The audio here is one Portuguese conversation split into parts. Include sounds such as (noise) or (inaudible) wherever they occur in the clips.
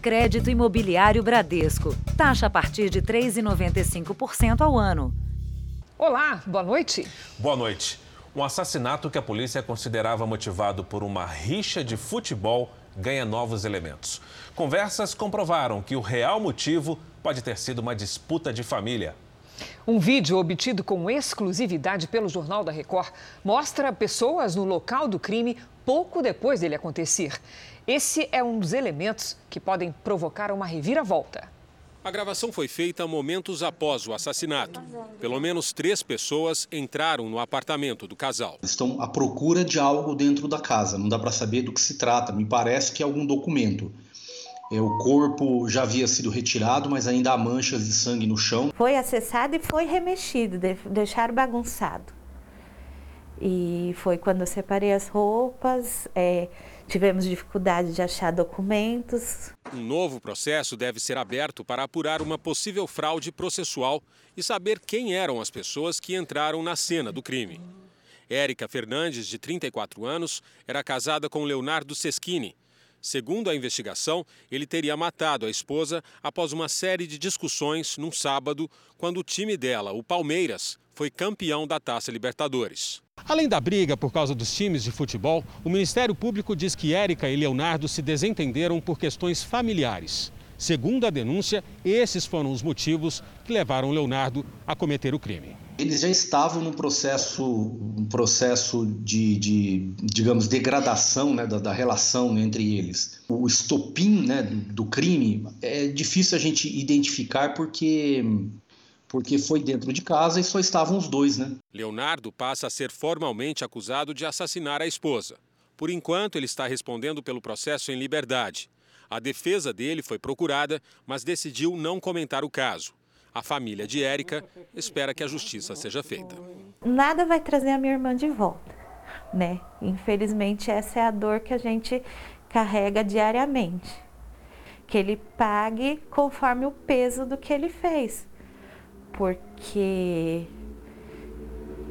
Crédito Imobiliário Bradesco. Taxa a partir de 3,95% ao ano. Olá, boa noite. Boa noite. Um assassinato que a polícia considerava motivado por uma rixa de futebol ganha novos elementos. Conversas comprovaram que o real motivo pode ter sido uma disputa de família. Um vídeo obtido com exclusividade pelo Jornal da Record mostra pessoas no local do crime pouco depois dele acontecer. Esse é um dos elementos que podem provocar uma reviravolta. A gravação foi feita momentos após o assassinato. Pelo menos três pessoas entraram no apartamento do casal. Estão à procura de algo dentro da casa, não dá para saber do que se trata. Me parece que é algum documento. É, o corpo já havia sido retirado, mas ainda há manchas de sangue no chão. Foi acessado e foi remexido, deixaram bagunçado. E foi quando eu separei as roupas, é, tivemos dificuldade de achar documentos. Um novo processo deve ser aberto para apurar uma possível fraude processual e saber quem eram as pessoas que entraram na cena do crime. Érica Fernandes, de 34 anos, era casada com Leonardo Seschini, Segundo a investigação, ele teria matado a esposa após uma série de discussões num sábado, quando o time dela, o Palmeiras, foi campeão da Taça Libertadores. Além da briga por causa dos times de futebol, o Ministério Público diz que Érica e Leonardo se desentenderam por questões familiares. Segundo a denúncia, esses foram os motivos que levaram Leonardo a cometer o crime eles já estavam num processo, um processo de, de digamos, degradação né, da, da, relação entre eles. O estopim né, do crime é difícil a gente identificar porque porque foi dentro de casa e só estavam os dois, né? Leonardo passa a ser formalmente acusado de assassinar a esposa. Por enquanto, ele está respondendo pelo processo em liberdade. A defesa dele foi procurada, mas decidiu não comentar o caso. A família de Érica espera que a justiça seja feita. Nada vai trazer a minha irmã de volta, né? Infelizmente, essa é a dor que a gente carrega diariamente. Que ele pague conforme o peso do que ele fez. Porque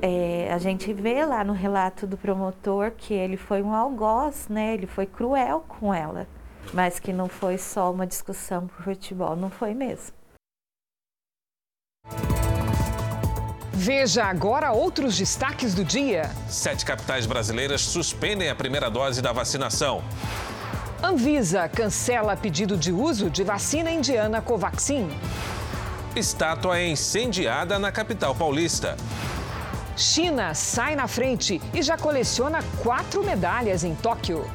é, a gente vê lá no relato do promotor que ele foi um algoz, né? Ele foi cruel com ela. Mas que não foi só uma discussão por futebol, não foi mesmo. Veja agora outros destaques do dia. Sete capitais brasileiras suspendem a primeira dose da vacinação. Anvisa cancela pedido de uso de vacina indiana Covaxin. Estátua é incendiada na capital paulista. China sai na frente e já coleciona quatro medalhas em Tóquio.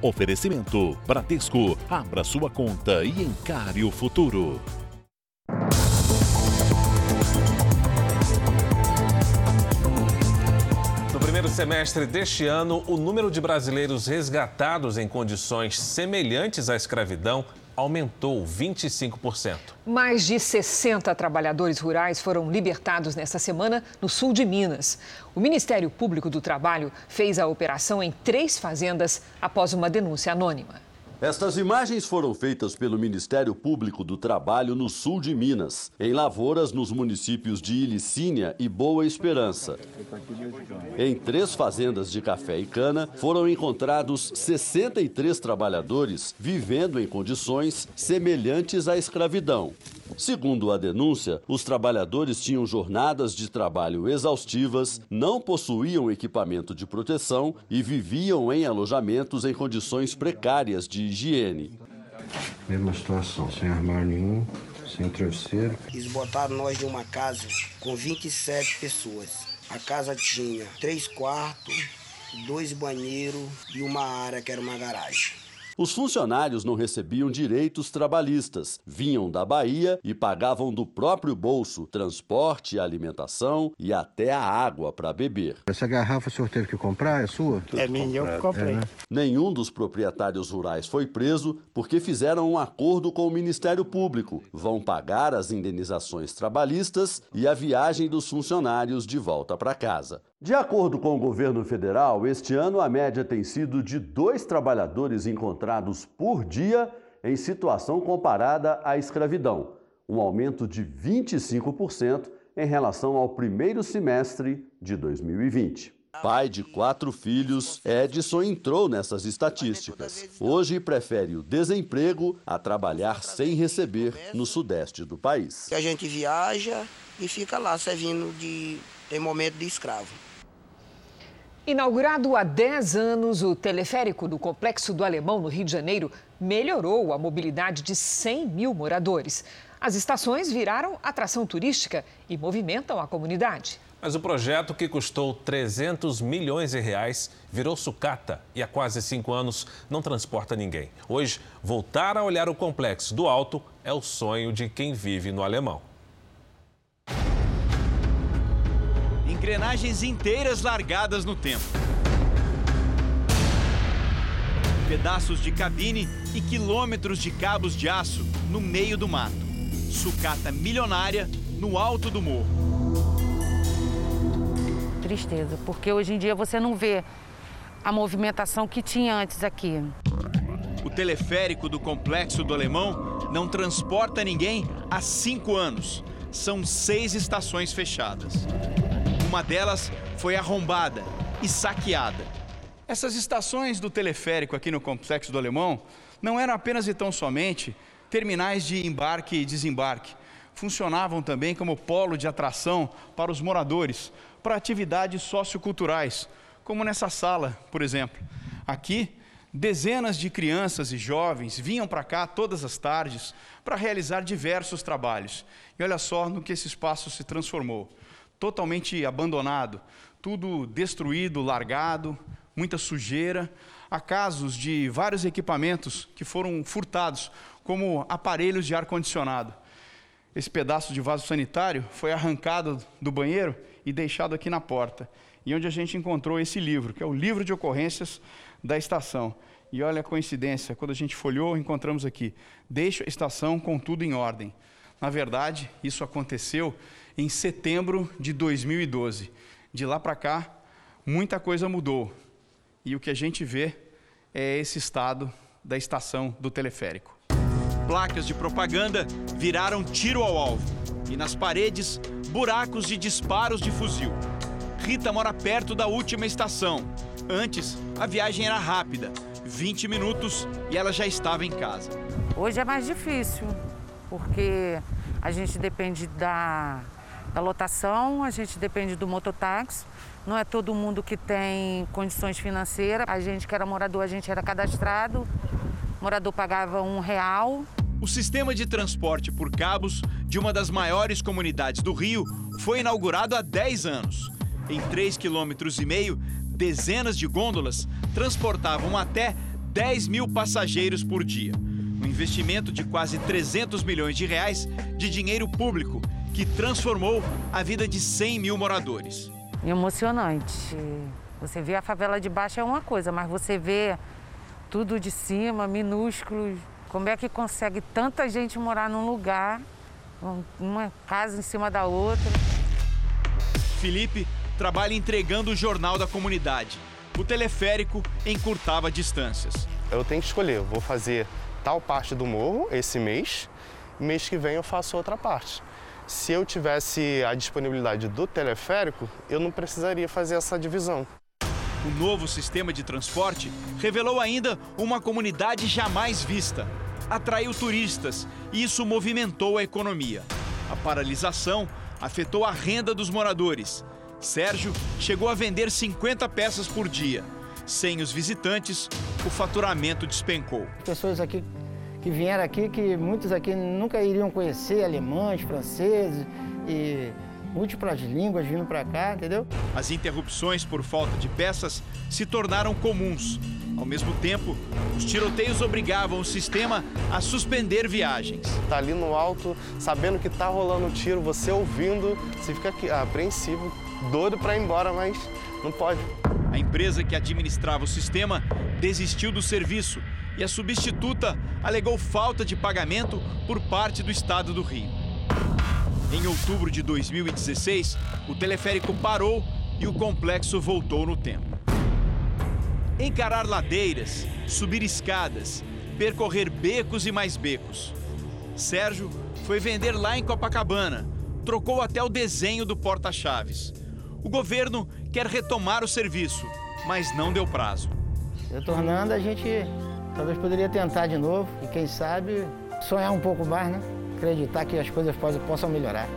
Oferecimento Bradesco. Abra sua conta e encare o futuro. No primeiro semestre deste ano, o número de brasileiros resgatados em condições semelhantes à escravidão aumentou 25%. Mais de 60 trabalhadores rurais foram libertados nesta semana no sul de Minas. O Ministério Público do Trabalho fez a operação em três fazendas após uma denúncia anônima. Estas imagens foram feitas pelo Ministério Público do Trabalho no sul de Minas, em lavouras nos municípios de Ilicínia e Boa Esperança. Em três fazendas de café e cana foram encontrados 63 trabalhadores vivendo em condições semelhantes à escravidão. Segundo a denúncia, os trabalhadores tinham jornadas de trabalho exaustivas, não possuíam equipamento de proteção e viviam em alojamentos em condições precárias de higiene. Mesma situação, sem armário nenhum, sem travesseiro. Eles botaram nós em uma casa com 27 pessoas. A casa tinha três quartos, dois banheiros e uma área que era uma garagem. Os funcionários não recebiam direitos trabalhistas, vinham da Bahia e pagavam do próprio bolso transporte, alimentação e até a água para beber. Essa garrafa o senhor teve que comprar? É sua? É minha, eu comprei. É, né? Nenhum dos proprietários rurais foi preso porque fizeram um acordo com o Ministério Público. Vão pagar as indenizações trabalhistas e a viagem dos funcionários de volta para casa. De acordo com o governo federal, este ano a média tem sido de dois trabalhadores encontrados por dia em situação comparada à escravidão, um aumento de 25% em relação ao primeiro semestre de 2020. Pai de quatro filhos, Edson entrou nessas estatísticas. Hoje prefere o desemprego a trabalhar sem receber no sudeste do país. A gente viaja e fica lá servindo de tem momento de escravo. Inaugurado há 10 anos, o teleférico do Complexo do Alemão, no Rio de Janeiro, melhorou a mobilidade de 100 mil moradores. As estações viraram atração turística e movimentam a comunidade. Mas o projeto, que custou 300 milhões de reais, virou sucata e há quase cinco anos não transporta ninguém. Hoje, voltar a olhar o complexo do alto é o sonho de quem vive no alemão. Engrenagens inteiras largadas no tempo. Pedaços de cabine e quilômetros de cabos de aço no meio do mato. Sucata milionária no alto do morro. Tristeza, porque hoje em dia você não vê a movimentação que tinha antes aqui. O teleférico do Complexo do Alemão não transporta ninguém há cinco anos. São seis estações fechadas. Uma delas foi arrombada e saqueada. Essas estações do teleférico aqui no Complexo do Alemão não eram apenas e tão somente terminais de embarque e desembarque. Funcionavam também como polo de atração para os moradores, para atividades socioculturais, como nessa sala, por exemplo. Aqui, dezenas de crianças e jovens vinham para cá todas as tardes para realizar diversos trabalhos. E olha só no que esse espaço se transformou totalmente abandonado, tudo destruído, largado, muita sujeira. Há casos de vários equipamentos que foram furtados, como aparelhos de ar-condicionado. Esse pedaço de vaso sanitário foi arrancado do banheiro e deixado aqui na porta. E onde a gente encontrou esse livro, que é o livro de ocorrências da estação. E olha a coincidência, quando a gente folhou, encontramos aqui: deixa a estação com tudo em ordem. Na verdade, isso aconteceu em setembro de 2012. De lá para cá, muita coisa mudou. E o que a gente vê é esse estado da estação do teleférico. Placas de propaganda viraram tiro ao alvo. E nas paredes, buracos de disparos de fuzil. Rita mora perto da última estação. Antes, a viagem era rápida 20 minutos e ela já estava em casa. Hoje é mais difícil, porque a gente depende da da lotação, a gente depende do mototáxi. Não é todo mundo que tem condições financeiras. A gente que era morador, a gente era cadastrado. O morador pagava um real. O sistema de transporte por cabos de uma das maiores comunidades do Rio foi inaugurado há 10 anos. Em 3,5 km, dezenas de gôndolas transportavam até 10 mil passageiros por dia. Um investimento de quase 300 milhões de reais de dinheiro público que transformou a vida de 100 mil moradores. Emocionante. Você vê a favela de baixo é uma coisa, mas você vê tudo de cima, minúsculos. Como é que consegue tanta gente morar num lugar, uma casa em cima da outra? Felipe trabalha entregando o jornal da comunidade. O teleférico encurtava distâncias. Eu tenho que escolher, vou fazer tal parte do morro esse mês, mês que vem eu faço outra parte. Se eu tivesse a disponibilidade do teleférico, eu não precisaria fazer essa divisão. O novo sistema de transporte revelou ainda uma comunidade jamais vista. Atraiu turistas e isso movimentou a economia. A paralisação afetou a renda dos moradores. Sérgio chegou a vender 50 peças por dia. Sem os visitantes, o faturamento despencou. Pessoas aqui que vieram aqui, que muitos aqui nunca iriam conhecer, alemães, franceses e múltiplas línguas vindo para cá, entendeu? As interrupções por falta de peças se tornaram comuns. Ao mesmo tempo, os tiroteios obrigavam o sistema a suspender viagens. Tá ali no alto, sabendo que tá rolando tiro, você ouvindo, você fica aqui, apreensivo, doido para ir embora, mas não pode. A empresa que administrava o sistema desistiu do serviço e a substituta alegou falta de pagamento por parte do estado do Rio. Em outubro de 2016, o teleférico parou e o complexo voltou no tempo. Encarar ladeiras, subir escadas, percorrer becos e mais becos. Sérgio foi vender lá em Copacabana, trocou até o desenho do porta-chaves. O governo quer retomar o serviço, mas não deu prazo. Retornando, a gente talvez poderia tentar de novo e, quem sabe, sonhar um pouco mais, né? Acreditar que as coisas possam melhorar.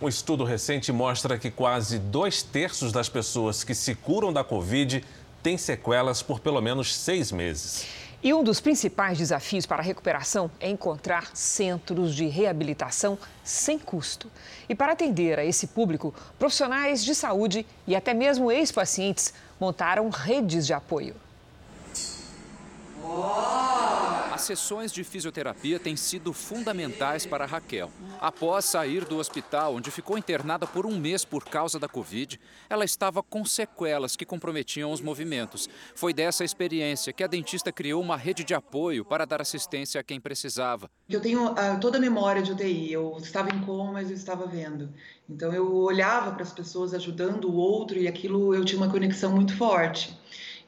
Um estudo recente mostra que quase dois terços das pessoas que se curam da Covid têm sequelas por pelo menos seis meses. E um dos principais desafios para a recuperação é encontrar centros de reabilitação sem custo. E para atender a esse público, profissionais de saúde e até mesmo ex-pacientes montaram redes de apoio. As sessões de fisioterapia têm sido fundamentais para Raquel. Após sair do hospital, onde ficou internada por um mês por causa da Covid, ela estava com sequelas que comprometiam os movimentos. Foi dessa experiência que a dentista criou uma rede de apoio para dar assistência a quem precisava. Eu tenho uh, toda a memória de UTI. Eu estava em coma, mas eu estava vendo. Então eu olhava para as pessoas ajudando o outro e aquilo eu tinha uma conexão muito forte.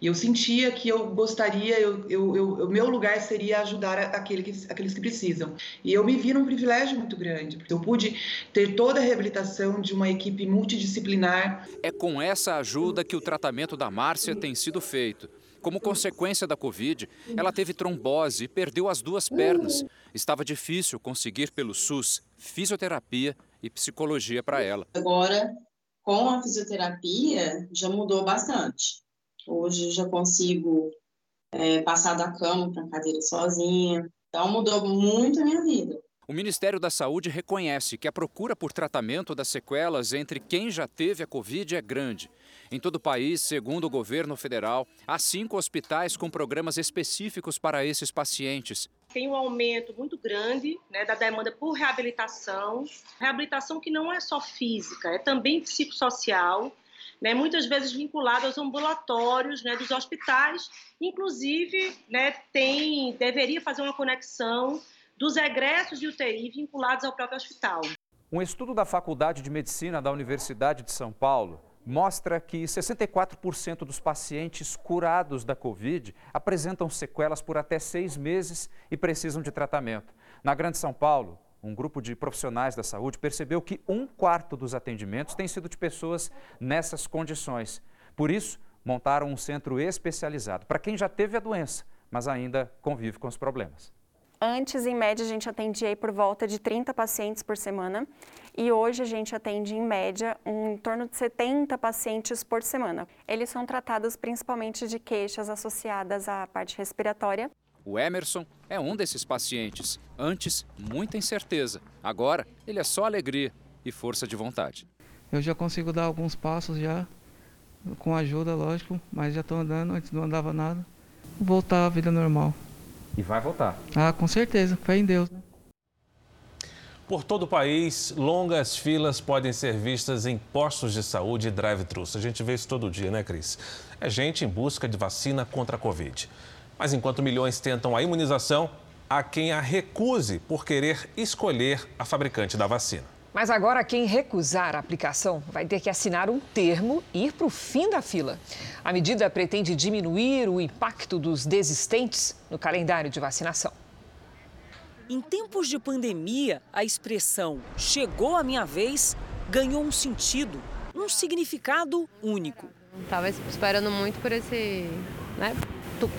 E eu sentia que eu gostaria, eu, eu, eu, o meu lugar seria ajudar aquele que, aqueles que precisam. E eu me vi num privilégio muito grande, porque eu pude ter toda a reabilitação de uma equipe multidisciplinar. É com essa ajuda que o tratamento da Márcia tem sido feito. Como consequência da Covid, ela teve trombose e perdeu as duas pernas. Estava difícil conseguir pelo SUS fisioterapia e psicologia para ela. Agora, com a fisioterapia, já mudou bastante. Hoje já consigo é, passar da cama para a cadeira sozinha. Então mudou muito a minha vida. O Ministério da Saúde reconhece que a procura por tratamento das sequelas entre quem já teve a Covid é grande. Em todo o país, segundo o governo federal, há cinco hospitais com programas específicos para esses pacientes. Tem um aumento muito grande né, da demanda por reabilitação, reabilitação que não é só física, é também psicossocial né, muitas vezes vinculado aos ambulatórios né, dos hospitais, inclusive né, tem, deveria fazer uma conexão dos egressos de UTI vinculados ao próprio hospital. Um estudo da Faculdade de Medicina da Universidade de São Paulo mostra que 64% dos pacientes curados da Covid apresentam sequelas por até seis meses e precisam de tratamento. Na Grande São Paulo, um grupo de profissionais da saúde percebeu que um quarto dos atendimentos tem sido de pessoas nessas condições. Por isso, montaram um centro especializado para quem já teve a doença, mas ainda convive com os problemas. Antes, em média, a gente atendia por volta de 30 pacientes por semana e hoje a gente atende, em média, um, em torno de 70 pacientes por semana. Eles são tratados principalmente de queixas associadas à parte respiratória. O Emerson é um desses pacientes. Antes, muita incerteza. Agora, ele é só alegria e força de vontade. Eu já consigo dar alguns passos já, com ajuda, lógico, mas já estou andando, antes não andava nada. Voltar à vida normal. E vai voltar? Ah, com certeza, fé em Deus. Né? Por todo o país, longas filas podem ser vistas em postos de saúde e drive-thrus. A gente vê isso todo dia, né, Cris? É gente em busca de vacina contra a Covid. Mas enquanto milhões tentam a imunização, há quem a recuse por querer escolher a fabricante da vacina. Mas agora, quem recusar a aplicação vai ter que assinar um termo e ir para o fim da fila. A medida pretende diminuir o impacto dos desistentes no calendário de vacinação. Em tempos de pandemia, a expressão chegou a minha vez ganhou um sentido, um significado único. Estava esperando muito por esse, né,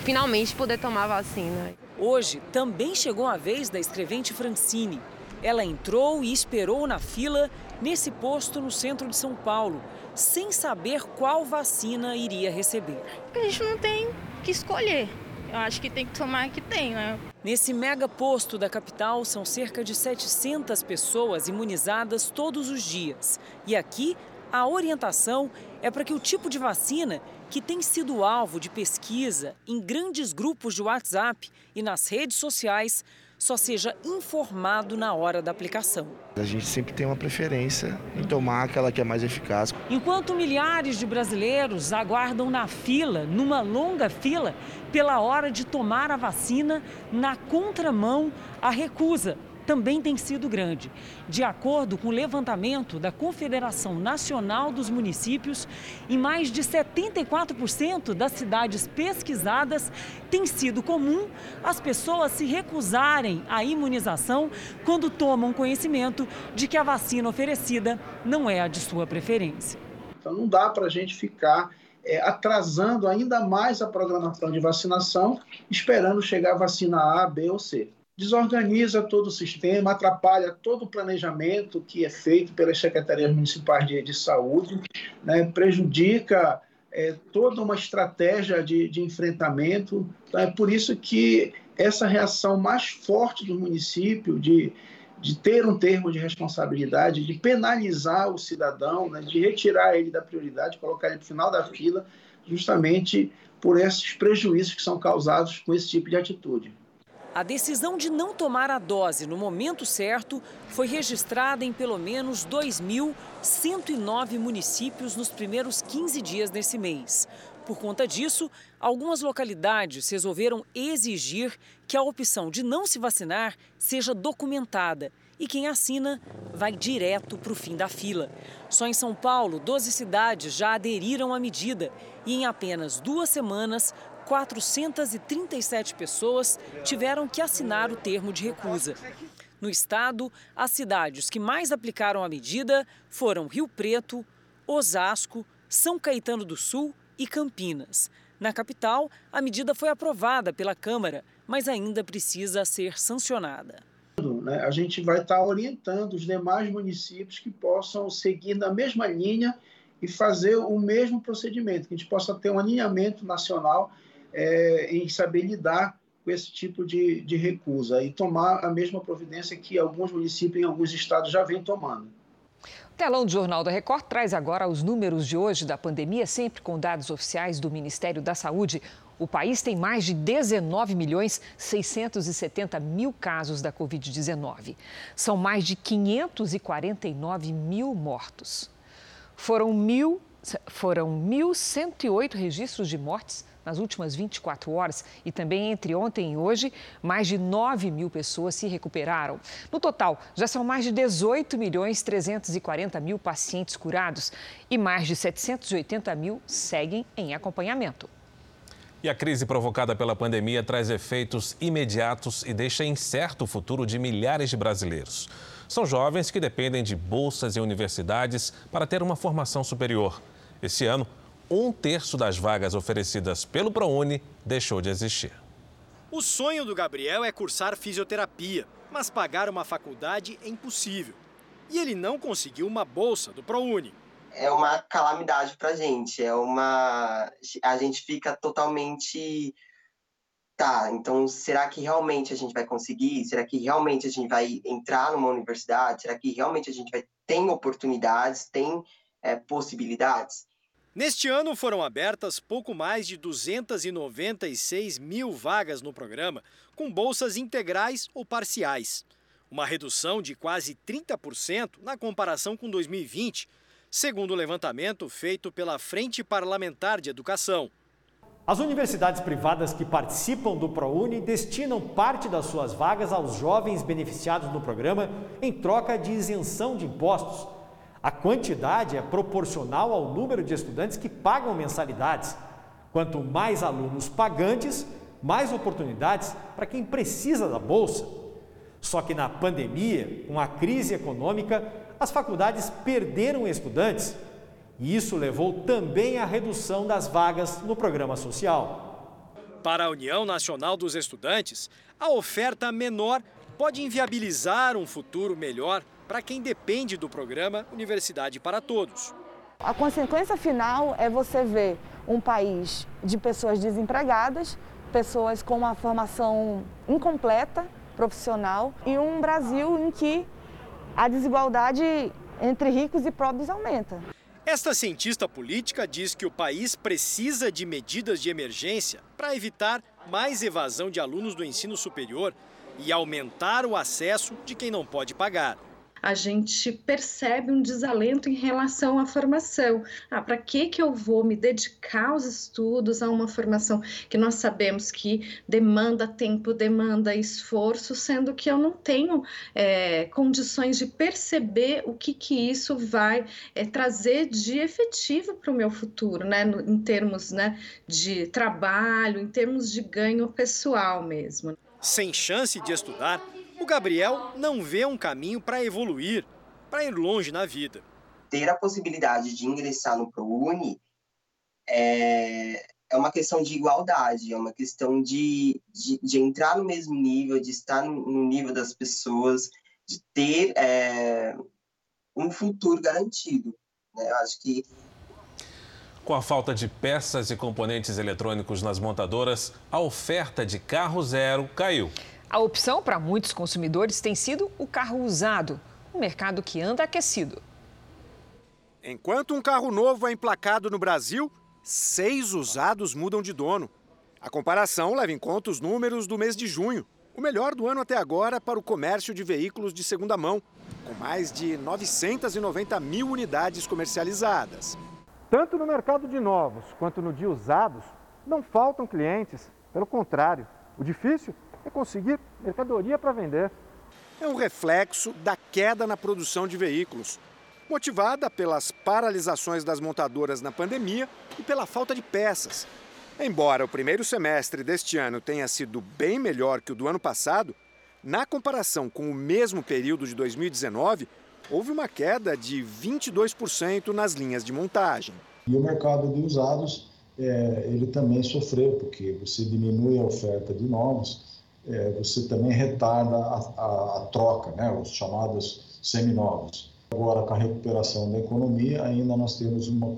finalmente poder tomar a vacina. Hoje também chegou a vez da escrevente Francine. Ela entrou e esperou na fila nesse posto no centro de São Paulo, sem saber qual vacina iria receber. A gente não tem que escolher. Eu acho que tem que tomar a que tem, né? Nesse mega posto da capital são cerca de 700 pessoas imunizadas todos os dias. E aqui a orientação é para que o tipo de vacina que tem sido alvo de pesquisa em grandes grupos de WhatsApp e nas redes sociais só seja informado na hora da aplicação. A gente sempre tem uma preferência em tomar aquela que é mais eficaz. Enquanto milhares de brasileiros aguardam na fila, numa longa fila, pela hora de tomar a vacina, na contramão, a recusa. Também tem sido grande. De acordo com o levantamento da Confederação Nacional dos Municípios, em mais de 74% das cidades pesquisadas, tem sido comum as pessoas se recusarem à imunização quando tomam conhecimento de que a vacina oferecida não é a de sua preferência. Então não dá para a gente ficar é, atrasando ainda mais a programação de vacinação, esperando chegar a vacina A, B ou C. Desorganiza todo o sistema, atrapalha todo o planejamento que é feito pelas secretarias municipais de, de saúde, né, prejudica é, toda uma estratégia de, de enfrentamento. Então, é por isso que essa reação mais forte do município de de ter um termo de responsabilidade, de penalizar o cidadão, né, de retirar ele da prioridade, colocar ele no final da fila, justamente por esses prejuízos que são causados com esse tipo de atitude. A decisão de não tomar a dose no momento certo foi registrada em pelo menos 2.109 municípios nos primeiros 15 dias desse mês. Por conta disso, algumas localidades resolveram exigir que a opção de não se vacinar seja documentada e quem assina vai direto para o fim da fila. Só em São Paulo, 12 cidades já aderiram à medida e em apenas duas semanas, 437 pessoas tiveram que assinar o termo de recusa. No estado, as cidades que mais aplicaram a medida foram Rio Preto, Osasco, São Caetano do Sul e Campinas. Na capital, a medida foi aprovada pela Câmara, mas ainda precisa ser sancionada. Né, a gente vai estar orientando os demais municípios que possam seguir na mesma linha e fazer o mesmo procedimento, que a gente possa ter um alinhamento nacional é, em saber lidar com esse tipo de, de recusa e tomar a mesma providência que alguns municípios em alguns estados já vêm tomando. Telão do Jornal da Record traz agora os números de hoje da pandemia, sempre com dados oficiais do Ministério da Saúde. O país tem mais de 19 milhões 670 mil casos da Covid-19. São mais de 549 mil mortos. Foram, mil, foram 1.108 registros de mortes nas últimas 24 horas e também entre ontem e hoje, mais de 9 mil pessoas se recuperaram. No total, já são mais de 18 milhões 340 mil pacientes curados e mais de 780 mil seguem em acompanhamento. E a crise provocada pela pandemia traz efeitos imediatos e deixa incerto o futuro de milhares de brasileiros. São jovens que dependem de bolsas em universidades para ter uma formação superior. Esse ano, um terço das vagas oferecidas pelo ProUni deixou de existir. O sonho do Gabriel é cursar fisioterapia, mas pagar uma faculdade é impossível. E ele não conseguiu uma bolsa do ProUni. É uma calamidade para a gente, é uma a gente fica totalmente tá, então será que realmente a gente vai conseguir? Será que realmente a gente vai entrar numa universidade? Será que realmente a gente vai tem oportunidades, tem é, possibilidades? Neste ano foram abertas pouco mais de 296 mil vagas no programa, com bolsas integrais ou parciais. Uma redução de quase 30% na comparação com 2020, segundo o levantamento feito pela Frente Parlamentar de Educação. As universidades privadas que participam do ProUni destinam parte das suas vagas aos jovens beneficiados no programa em troca de isenção de impostos a quantidade é proporcional ao número de estudantes que pagam mensalidades. Quanto mais alunos pagantes, mais oportunidades para quem precisa da bolsa. Só que na pandemia, com a crise econômica, as faculdades perderam estudantes e isso levou também à redução das vagas no programa social. Para a União Nacional dos Estudantes, a oferta menor pode inviabilizar um futuro melhor para quem depende do programa Universidade para Todos. A consequência final é você ver um país de pessoas desempregadas, pessoas com uma formação incompleta, profissional, e um Brasil em que a desigualdade entre ricos e pobres aumenta. Esta cientista política diz que o país precisa de medidas de emergência para evitar mais evasão de alunos do ensino superior e aumentar o acesso de quem não pode pagar. A gente percebe um desalento em relação à formação. Ah, para que, que eu vou me dedicar aos estudos, a uma formação que nós sabemos que demanda tempo, demanda esforço, sendo que eu não tenho é, condições de perceber o que, que isso vai é, trazer de efetivo para o meu futuro, né? No, em termos né, de trabalho, em termos de ganho pessoal mesmo. Sem chance de estudar, o Gabriel não vê um caminho para evoluir, para ir longe na vida. Ter a possibilidade de ingressar no ProUni é, é uma questão de igualdade, é uma questão de, de, de entrar no mesmo nível, de estar no, nível das pessoas, de ter é, um futuro garantido. Né? Eu acho que com a falta de peças e componentes eletrônicos nas montadoras, a oferta de carro zero caiu. A opção para muitos consumidores tem sido o carro usado, um mercado que anda aquecido. Enquanto um carro novo é emplacado no Brasil, seis usados mudam de dono. A comparação leva em conta os números do mês de junho, o melhor do ano até agora para o comércio de veículos de segunda mão, com mais de 990 mil unidades comercializadas. Tanto no mercado de novos quanto no de usados, não faltam clientes. Pelo contrário, o difícil é conseguir mercadoria para vender. É um reflexo da queda na produção de veículos, motivada pelas paralisações das montadoras na pandemia e pela falta de peças. Embora o primeiro semestre deste ano tenha sido bem melhor que o do ano passado, na comparação com o mesmo período de 2019, houve uma queda de 22% nas linhas de montagem. E o mercado de usados, é, ele também sofreu, porque você diminui a oferta de novos, é, você também retarda a, a, a troca, né, os chamados seminovos. Agora, com a recuperação da economia, ainda nós temos uma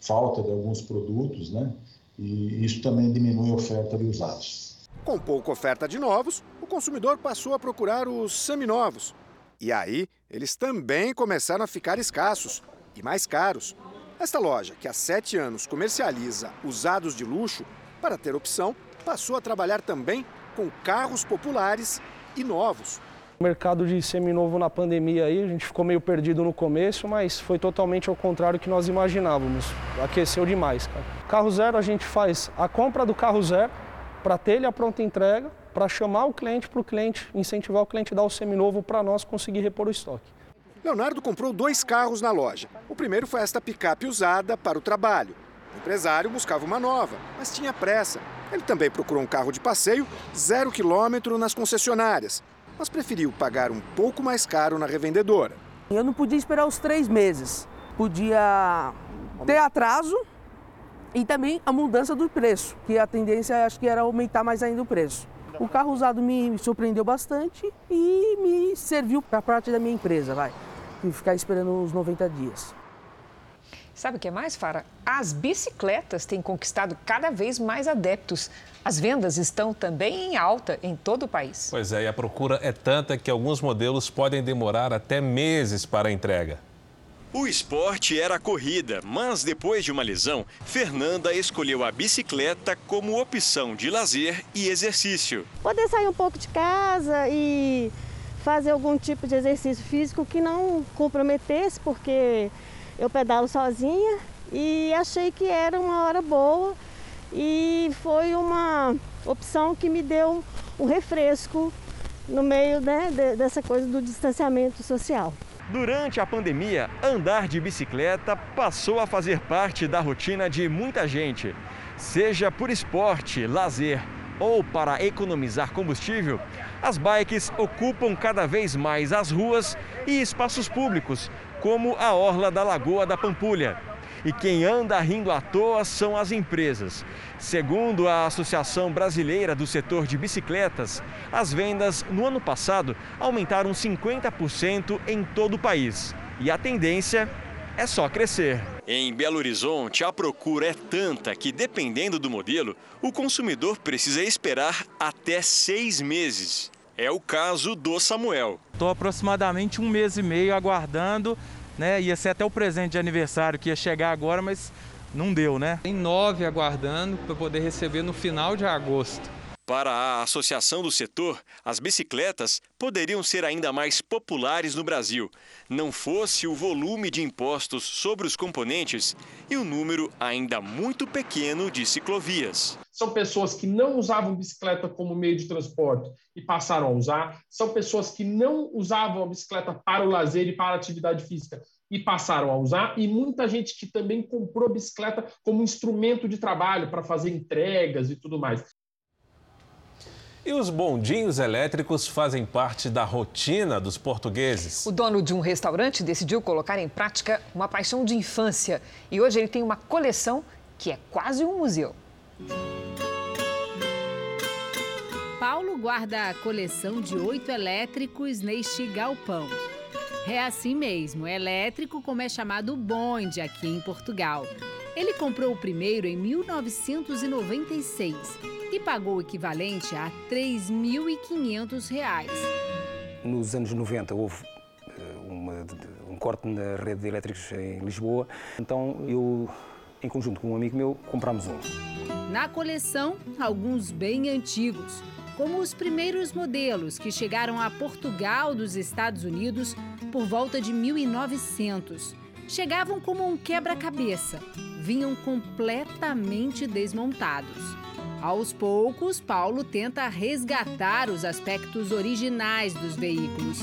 falta de alguns produtos, né, e isso também diminui a oferta de usados. Com pouca oferta de novos, o consumidor passou a procurar os seminovos, e aí, eles também começaram a ficar escassos e mais caros. Esta loja, que há sete anos comercializa usados de luxo, para ter opção, passou a trabalhar também com carros populares e novos. O mercado de seminovo na pandemia aí, a gente ficou meio perdido no começo, mas foi totalmente ao contrário do que nós imaginávamos. Aqueceu demais, cara. Carro zero, a gente faz a compra do carro zero para ter ele a pronta entrega para chamar o cliente para o cliente, incentivar o cliente a dar o seminovo para nós conseguir repor o estoque. Leonardo comprou dois carros na loja. O primeiro foi esta picape usada para o trabalho. O empresário buscava uma nova, mas tinha pressa. Ele também procurou um carro de passeio, zero quilômetro nas concessionárias, mas preferiu pagar um pouco mais caro na revendedora. Eu não podia esperar os três meses. Podia ter atraso e também a mudança do preço, que a tendência acho que era aumentar mais ainda o preço. O carro usado me surpreendeu bastante e me serviu para parte da minha empresa, vai. E ficar esperando uns 90 dias. Sabe o que é mais, Fara? As bicicletas têm conquistado cada vez mais adeptos. As vendas estão também em alta em todo o país. Pois é, e a procura é tanta que alguns modelos podem demorar até meses para a entrega. O esporte era a corrida, mas depois de uma lesão, Fernanda escolheu a bicicleta como opção de lazer e exercício. Poder sair um pouco de casa e fazer algum tipo de exercício físico que não comprometesse, porque eu pedalo sozinha e achei que era uma hora boa e foi uma opção que me deu um refresco no meio né, dessa coisa do distanciamento social. Durante a pandemia, andar de bicicleta passou a fazer parte da rotina de muita gente. Seja por esporte, lazer ou para economizar combustível, as bikes ocupam cada vez mais as ruas e espaços públicos, como a orla da Lagoa da Pampulha. E quem anda rindo à toa são as empresas. Segundo a Associação Brasileira do Setor de Bicicletas, as vendas no ano passado aumentaram 50% em todo o país. E a tendência é só crescer. Em Belo Horizonte, a procura é tanta que, dependendo do modelo, o consumidor precisa esperar até seis meses. É o caso do Samuel. Estou aproximadamente um mês e meio aguardando né? Ia ser até o presente de aniversário que ia chegar agora, mas não deu, né? Tem nove aguardando para poder receber no final de agosto. Para a associação do setor, as bicicletas poderiam ser ainda mais populares no Brasil, não fosse o volume de impostos sobre os componentes e o número ainda muito pequeno de ciclovias. São pessoas que não usavam bicicleta como meio de transporte e passaram a usar, são pessoas que não usavam a bicicleta para o lazer e para a atividade física e passaram a usar, e muita gente que também comprou bicicleta como instrumento de trabalho para fazer entregas e tudo mais. E os bondinhos elétricos fazem parte da rotina dos portugueses. O dono de um restaurante decidiu colocar em prática uma paixão de infância. E hoje ele tem uma coleção que é quase um museu. Paulo guarda a coleção de oito elétricos neste galpão. É assim mesmo, elétrico como é chamado bonde aqui em Portugal. Ele comprou o primeiro em 1996 e pagou o equivalente a R$ 3.500. Nos anos 90 houve eh, uma, um corte na rede de elétricos em Lisboa, então eu, em conjunto com um amigo meu, comprámos um. Na coleção, alguns bem antigos, como os primeiros modelos que chegaram a Portugal dos Estados Unidos por volta de 1900. Chegavam como um quebra-cabeça, vinham completamente desmontados. Aos poucos, Paulo tenta resgatar os aspectos originais dos veículos.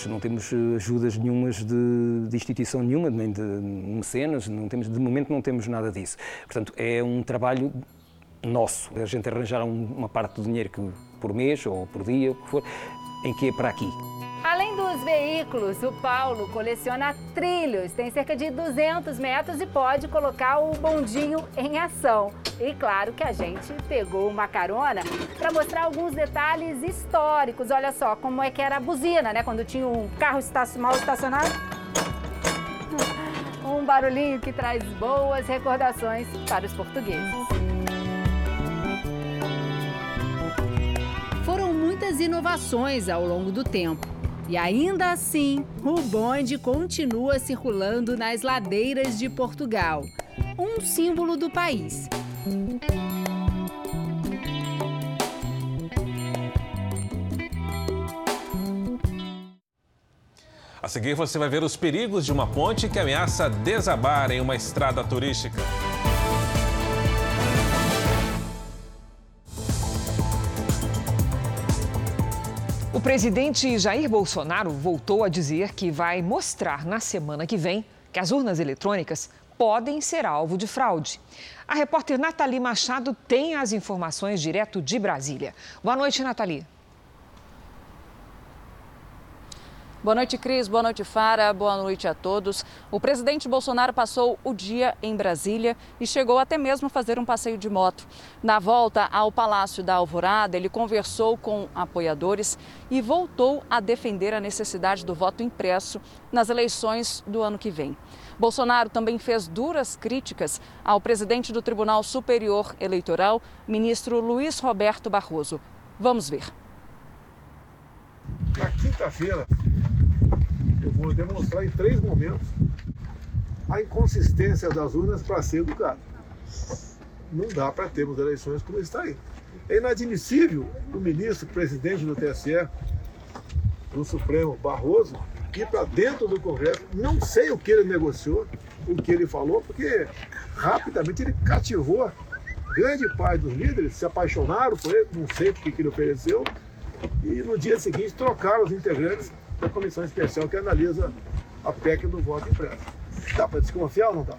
Nós não temos eh, ajudas nenhumas de, de, instituição nenhuma, nem de mecenas, não temos, de momento não temos nada disso. Portanto, é um trabalho nosso. A gente arranjar uma parte do dinheiro que, por mês ou por dia, o que for, em que é para aqui. Além dos veículos, o Paulo coleciona trilhos, tem cerca de 200 metros e pode colocar o bondinho em ação. E claro que a gente pegou uma carona para mostrar alguns detalhes históricos. Olha só como é que era a buzina, né? Quando tinha um carro mal estacionado. (laughs) Um barulhinho que traz boas recordações para os portugueses. Foram muitas inovações ao longo do tempo. E ainda assim, o bonde continua circulando nas ladeiras de Portugal, um símbolo do país. A seguir, você vai ver os perigos de uma ponte que ameaça desabar em uma estrada turística. O presidente Jair Bolsonaro voltou a dizer que vai mostrar na semana que vem que as urnas eletrônicas podem ser alvo de fraude. A repórter Nathalie Machado tem as informações direto de Brasília. Boa noite, Nathalie. Boa noite, Cris. Boa noite, Fara. Boa noite a todos. O presidente Bolsonaro passou o dia em Brasília e chegou até mesmo a fazer um passeio de moto. Na volta ao Palácio da Alvorada, ele conversou com apoiadores e voltou a defender a necessidade do voto impresso nas eleições do ano que vem. Bolsonaro também fez duras críticas ao presidente do Tribunal Superior Eleitoral, ministro Luiz Roberto Barroso. Vamos ver. Na quinta-feira, eu vou demonstrar em três momentos a inconsistência das urnas para ser educado. Não dá para termos eleições como está aí. É inadmissível o ministro, presidente do TSE, do Supremo, Barroso, ir para dentro do Congresso. Não sei o que ele negociou, o que ele falou, porque rapidamente ele cativou grande parte dos líderes, se apaixonaram por ele, não sei o que ele ofereceu, e no dia seguinte trocaram os integrantes da comissão especial que analisa a PEC do voto impresso. Dá para desconfiar ou não dá?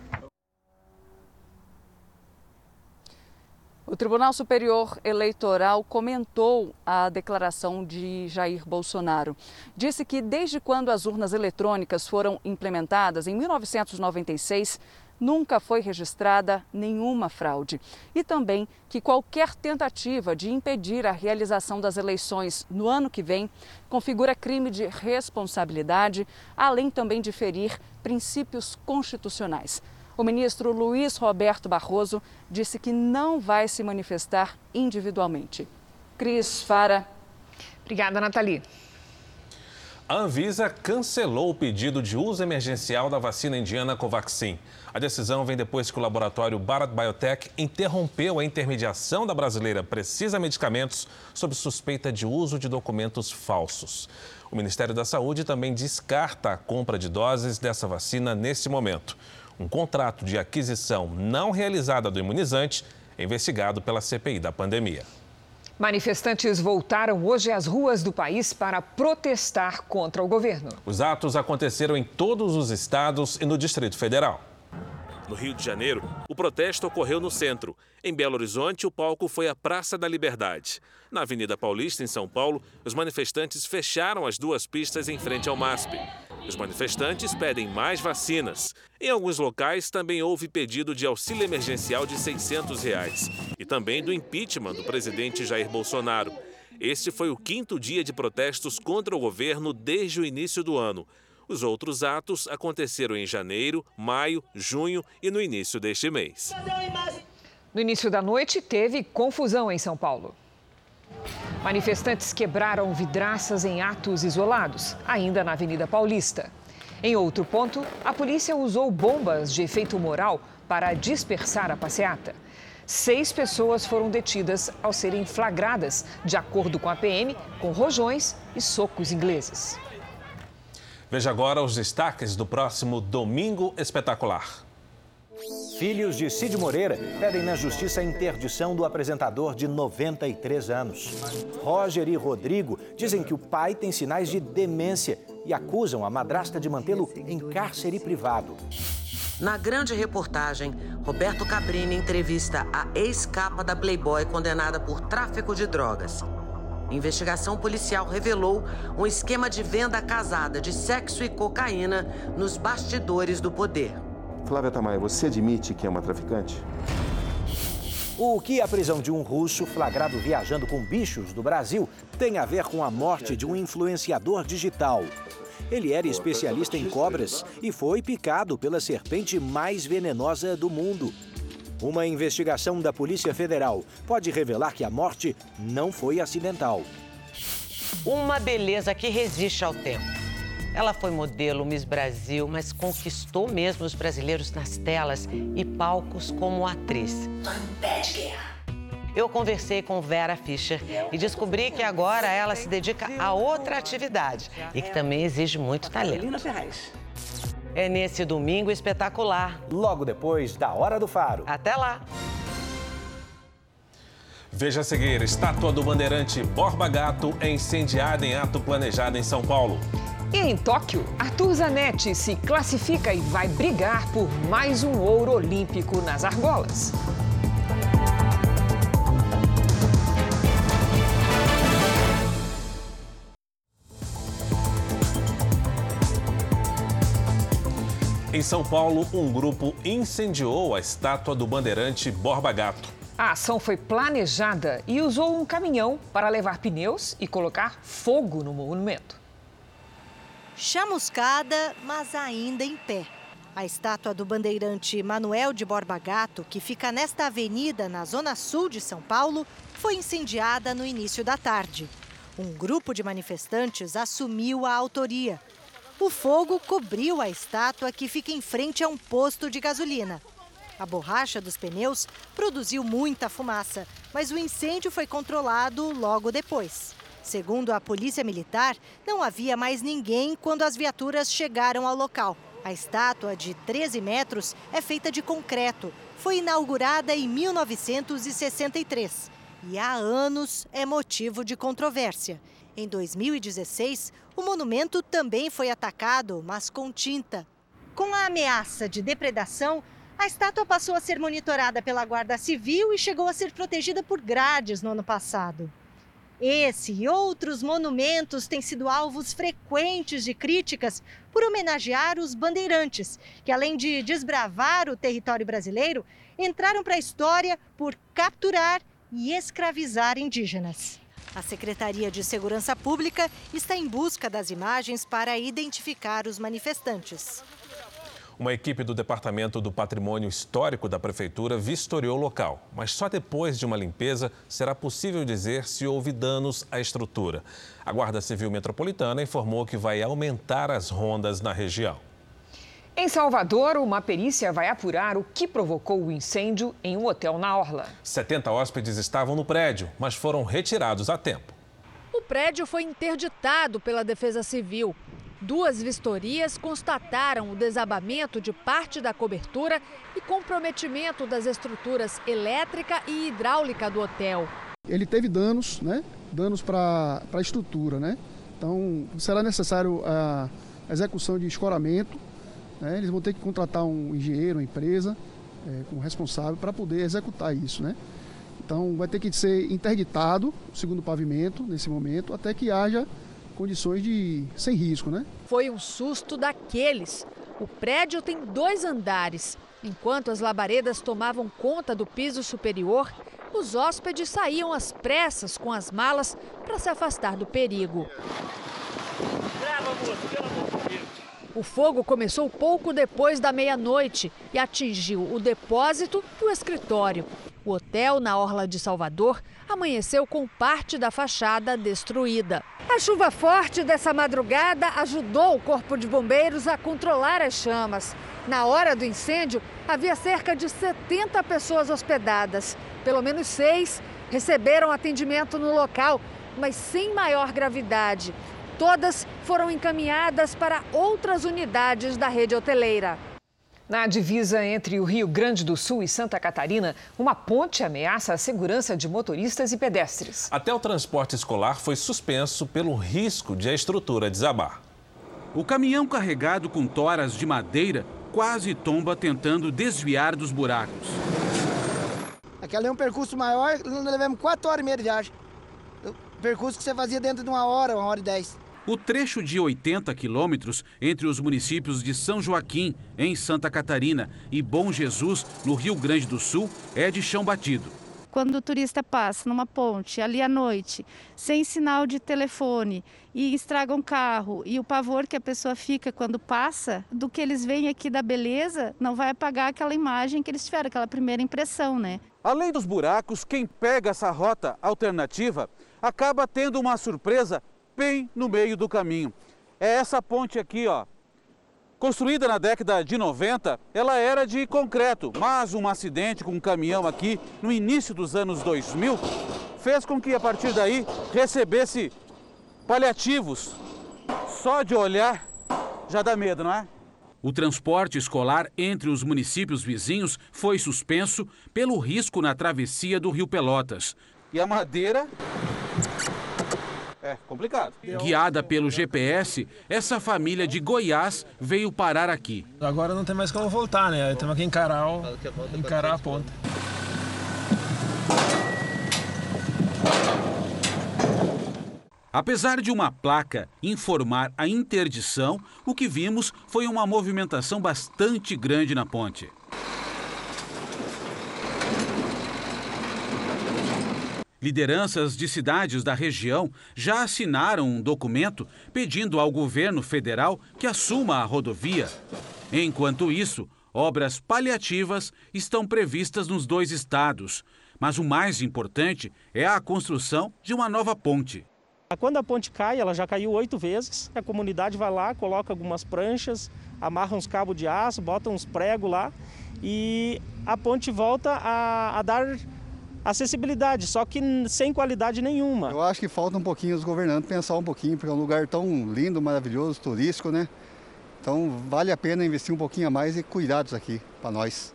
O Tribunal Superior Eleitoral comentou a declaração de Jair Bolsonaro. Disse que desde quando as urnas eletrônicas foram implementadas, em 1996, nunca foi registrada nenhuma fraude. E também que qualquer tentativa de impedir a realização das eleições no ano que vem configura crime de responsabilidade, além também de ferir princípios constitucionais. O ministro Luiz Roberto Barroso disse que não vai se manifestar individualmente. Cris Fara. Obrigada, Nathalie. A Anvisa cancelou o pedido de uso emergencial da vacina indiana Covaxin. A decisão vem depois que o laboratório Bharat Biotech interrompeu a intermediação da brasileira Precisa Medicamentos sob suspeita de uso de documentos falsos. O Ministério da Saúde também descarta a compra de doses dessa vacina nesse momento. Um contrato de aquisição não realizada do imunizante é investigado pela CPI da pandemia. Manifestantes voltaram hoje às ruas do país para protestar contra o governo. Os atos aconteceram em todos os estados e no Distrito Federal. No Rio de Janeiro, o protesto ocorreu no centro. Em Belo Horizonte, o palco foi a Praça da Liberdade. Na Avenida Paulista, em São Paulo, os manifestantes fecharam as duas pistas em frente ao MASP. Os manifestantes pedem mais vacinas. Em alguns locais também houve pedido de auxílio emergencial de 600 reais e também do impeachment do presidente Jair Bolsonaro. Este foi o quinto dia de protestos contra o governo desde o início do ano. Os outros atos aconteceram em janeiro, maio, junho e no início deste mês. No início da noite, teve confusão em São Paulo. Manifestantes quebraram vidraças em atos isolados, ainda na Avenida Paulista. Em outro ponto, a polícia usou bombas de efeito moral para dispersar a passeata. Seis pessoas foram detidas ao serem flagradas, de acordo com a PM, com rojões e socos ingleses. Veja agora os destaques do próximo Domingo Espetacular. Filhos de Cid Moreira pedem na justiça a interdição do apresentador de 93 anos. Roger e Rodrigo dizem que o pai tem sinais de demência e acusam a madrasta de mantê-lo em cárcere privado. Na grande reportagem, Roberto Cabrini entrevista a ex-capa da Playboy condenada por tráfico de drogas. Investigação policial revelou um esquema de venda casada de sexo e cocaína nos bastidores do poder. Flávia Tamayo, você admite que é uma traficante? O que a prisão de um russo flagrado viajando com bichos do Brasil tem a ver com a morte de um influenciador digital? Ele era especialista em cobras e foi picado pela serpente mais venenosa do mundo. Uma investigação da Polícia Federal pode revelar que a morte não foi acidental. Uma beleza que resiste ao tempo. Ela foi modelo Miss Brasil, mas conquistou mesmo os brasileiros nas telas e palcos como atriz. Tô em pé de guerra. Eu conversei com Vera Fischer e descobri que agora ela se dedica a outra atividade e que também exige muito talento. É nesse domingo espetacular. Logo depois da Hora do Faro. Até lá! Veja a seguir: estátua do bandeirante Borba Gato é incendiada em ato planejado em São Paulo. E em Tóquio, Arthur Zanetti se classifica e vai brigar por mais um ouro olímpico nas argolas. Em São Paulo, um grupo incendiou a estátua do bandeirante Borba Gato. A ação foi planejada e usou um caminhão para levar pneus e colocar fogo no monumento. Chamuscada, mas ainda em pé. A estátua do bandeirante Manuel de Borba Gato, que fica nesta avenida na zona sul de São Paulo, foi incendiada no início da tarde. Um grupo de manifestantes assumiu a autoria o fogo cobriu a estátua que fica em frente a um posto de gasolina. A borracha dos pneus produziu muita fumaça, mas o incêndio foi controlado logo depois. Segundo a Polícia Militar, não havia mais ninguém quando as viaturas chegaram ao local. A estátua, de 13 metros, é feita de concreto. Foi inaugurada em 1963 e há anos é motivo de controvérsia. Em 2016, o monumento também foi atacado, mas com tinta. Com a ameaça de depredação, a estátua passou a ser monitorada pela Guarda Civil e chegou a ser protegida por grades no ano passado. Esse e outros monumentos têm sido alvos frequentes de críticas por homenagear os bandeirantes, que além de desbravar o território brasileiro, entraram para a história por capturar e escravizar indígenas. A Secretaria de Segurança Pública está em busca das imagens para identificar os manifestantes. Uma equipe do Departamento do Patrimônio Histórico da Prefeitura vistoriou o local, mas só depois de uma limpeza será possível dizer se houve danos à estrutura. A Guarda Civil Metropolitana informou que vai aumentar as rondas na região. Em Salvador, uma perícia vai apurar o que provocou o incêndio em um hotel na Orla. 70 hóspedes estavam no prédio, mas foram retirados a tempo. O prédio foi interditado pela Defesa Civil. Duas vistorias constataram o desabamento de parte da cobertura e comprometimento das estruturas elétrica e hidráulica do hotel. Ele teve danos, né? Danos para a estrutura, né? Então será necessário a execução de escoramento. Né? Eles vão ter que contratar um engenheiro, uma empresa, é, responsável para poder executar isso, né? Então vai ter que ser interditado o segundo pavimento nesse momento até que haja condições de sem risco, né? Foi um susto daqueles. O prédio tem dois andares. Enquanto as labaredas tomavam conta do piso superior, os hóspedes saíam às pressas com as malas para se afastar do perigo. O fogo começou pouco depois da meia-noite e atingiu o depósito e o escritório. O hotel na Orla de Salvador amanheceu com parte da fachada destruída. A chuva forte dessa madrugada ajudou o Corpo de Bombeiros a controlar as chamas. Na hora do incêndio, havia cerca de 70 pessoas hospedadas. Pelo menos seis receberam atendimento no local, mas sem maior gravidade. Todas foram encaminhadas para outras unidades da rede hoteleira. Na divisa entre o Rio Grande do Sul e Santa Catarina, uma ponte ameaça a segurança de motoristas e pedestres. Até o transporte escolar foi suspenso pelo risco de a estrutura desabar. O caminhão carregado com toras de madeira quase tomba tentando desviar dos buracos. Aquele é um percurso maior, nós levamos 4 horas e meia de viagem. O percurso que você fazia dentro de uma hora, uma hora e dez. O trecho de 80 quilômetros entre os municípios de São Joaquim, em Santa Catarina, e Bom Jesus, no Rio Grande do Sul, é de chão batido. Quando o turista passa numa ponte ali à noite, sem sinal de telefone, e estraga um carro, e o pavor que a pessoa fica quando passa, do que eles veem aqui da beleza, não vai apagar aquela imagem que eles tiveram, aquela primeira impressão, né? Além dos buracos, quem pega essa rota alternativa acaba tendo uma surpresa bem no meio do caminho. É essa ponte aqui, ó. Construída na década de 90, ela era de concreto, mas um acidente com um caminhão aqui no início dos anos 2000 fez com que a partir daí recebesse paliativos. Só de olhar já dá medo, não é? O transporte escolar entre os municípios vizinhos foi suspenso pelo risco na travessia do Rio Pelotas. E a madeira é complicado. Guiada pelo GPS, essa família de Goiás veio parar aqui. Agora não tem mais como voltar, né? Temos que encarar, o, encarar a ponta. Apesar de uma placa informar a interdição, o que vimos foi uma movimentação bastante grande na ponte. Lideranças de cidades da região já assinaram um documento pedindo ao governo federal que assuma a rodovia. Enquanto isso, obras paliativas estão previstas nos dois estados. Mas o mais importante é a construção de uma nova ponte. Quando a ponte cai, ela já caiu oito vezes, a comunidade vai lá, coloca algumas pranchas, amarra uns cabos de aço, bota uns pregos lá e a ponte volta a, a dar acessibilidade, só que sem qualidade nenhuma. Eu acho que falta um pouquinho os governantes pensar um pouquinho, porque é um lugar tão lindo, maravilhoso, turístico, né? Então vale a pena investir um pouquinho a mais e cuidados aqui para nós.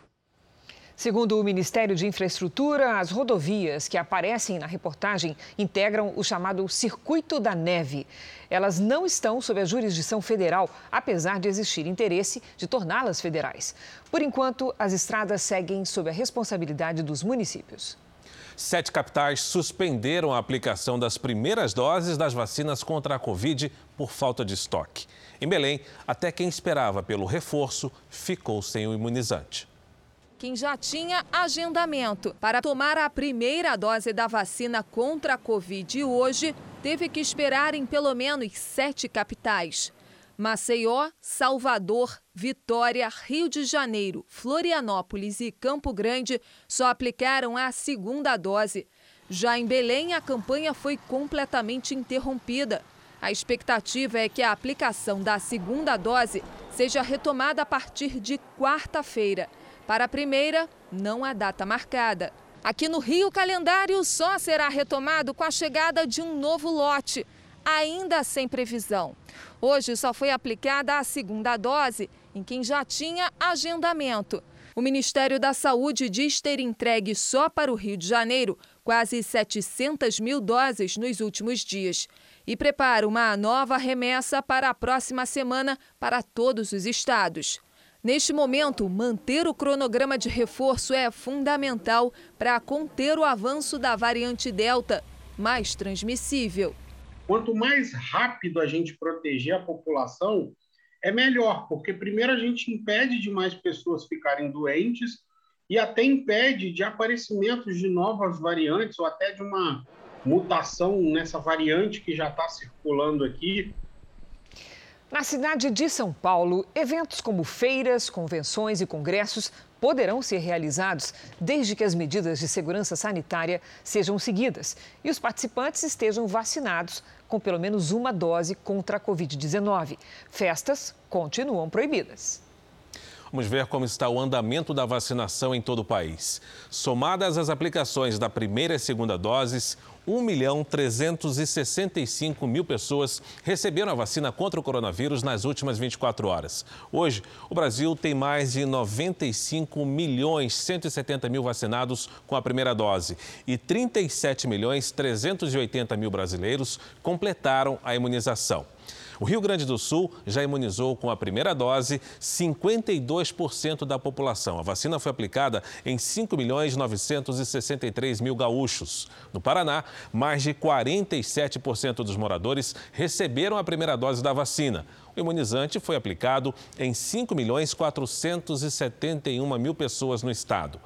Segundo o Ministério de Infraestrutura, as rodovias que aparecem na reportagem integram o chamado Circuito da Neve. Elas não estão sob a jurisdição federal, apesar de existir interesse de torná-las federais. Por enquanto, as estradas seguem sob a responsabilidade dos municípios. Sete capitais suspenderam a aplicação das primeiras doses das vacinas contra a Covid por falta de estoque. Em Belém, até quem esperava pelo reforço ficou sem o imunizante. Quem já tinha agendamento para tomar a primeira dose da vacina contra a Covid hoje teve que esperar em pelo menos sete capitais. Maceió, Salvador, Vitória, Rio de Janeiro, Florianópolis e Campo Grande só aplicaram a segunda dose. Já em Belém, a campanha foi completamente interrompida. A expectativa é que a aplicação da segunda dose seja retomada a partir de quarta-feira. Para a primeira, não há data marcada. Aqui no Rio, o calendário só será retomado com a chegada de um novo lote, ainda sem previsão. Hoje só foi aplicada a segunda dose em quem já tinha agendamento. O Ministério da Saúde diz ter entregue só para o Rio de Janeiro quase 700 mil doses nos últimos dias e prepara uma nova remessa para a próxima semana para todos os estados. Neste momento, manter o cronograma de reforço é fundamental para conter o avanço da variante Delta, mais transmissível. Quanto mais rápido a gente proteger a população, é melhor, porque primeiro a gente impede de mais pessoas ficarem doentes e até impede de aparecimentos de novas variantes ou até de uma mutação nessa variante que já está circulando aqui. Na cidade de São Paulo, eventos como feiras, convenções e congressos poderão ser realizados desde que as medidas de segurança sanitária sejam seguidas e os participantes estejam vacinados com pelo menos uma dose contra a Covid-19. Festas continuam proibidas. Vamos ver como está o andamento da vacinação em todo o país. Somadas as aplicações da primeira e segunda doses, 1 milhão 365 mil pessoas receberam a vacina contra o coronavírus nas últimas 24 horas. Hoje, o Brasil tem mais de 95 milhões 170 mil vacinados com a primeira dose e 37 milhões 380 mil brasileiros completaram a imunização. O Rio Grande do Sul já imunizou com a primeira dose 52% da população. A vacina foi aplicada em 5 milhões 963 mil gaúchos. No Paraná, mais de 47% dos moradores receberam a primeira dose da vacina. O imunizante foi aplicado em 5 milhões 471 mil pessoas no estado.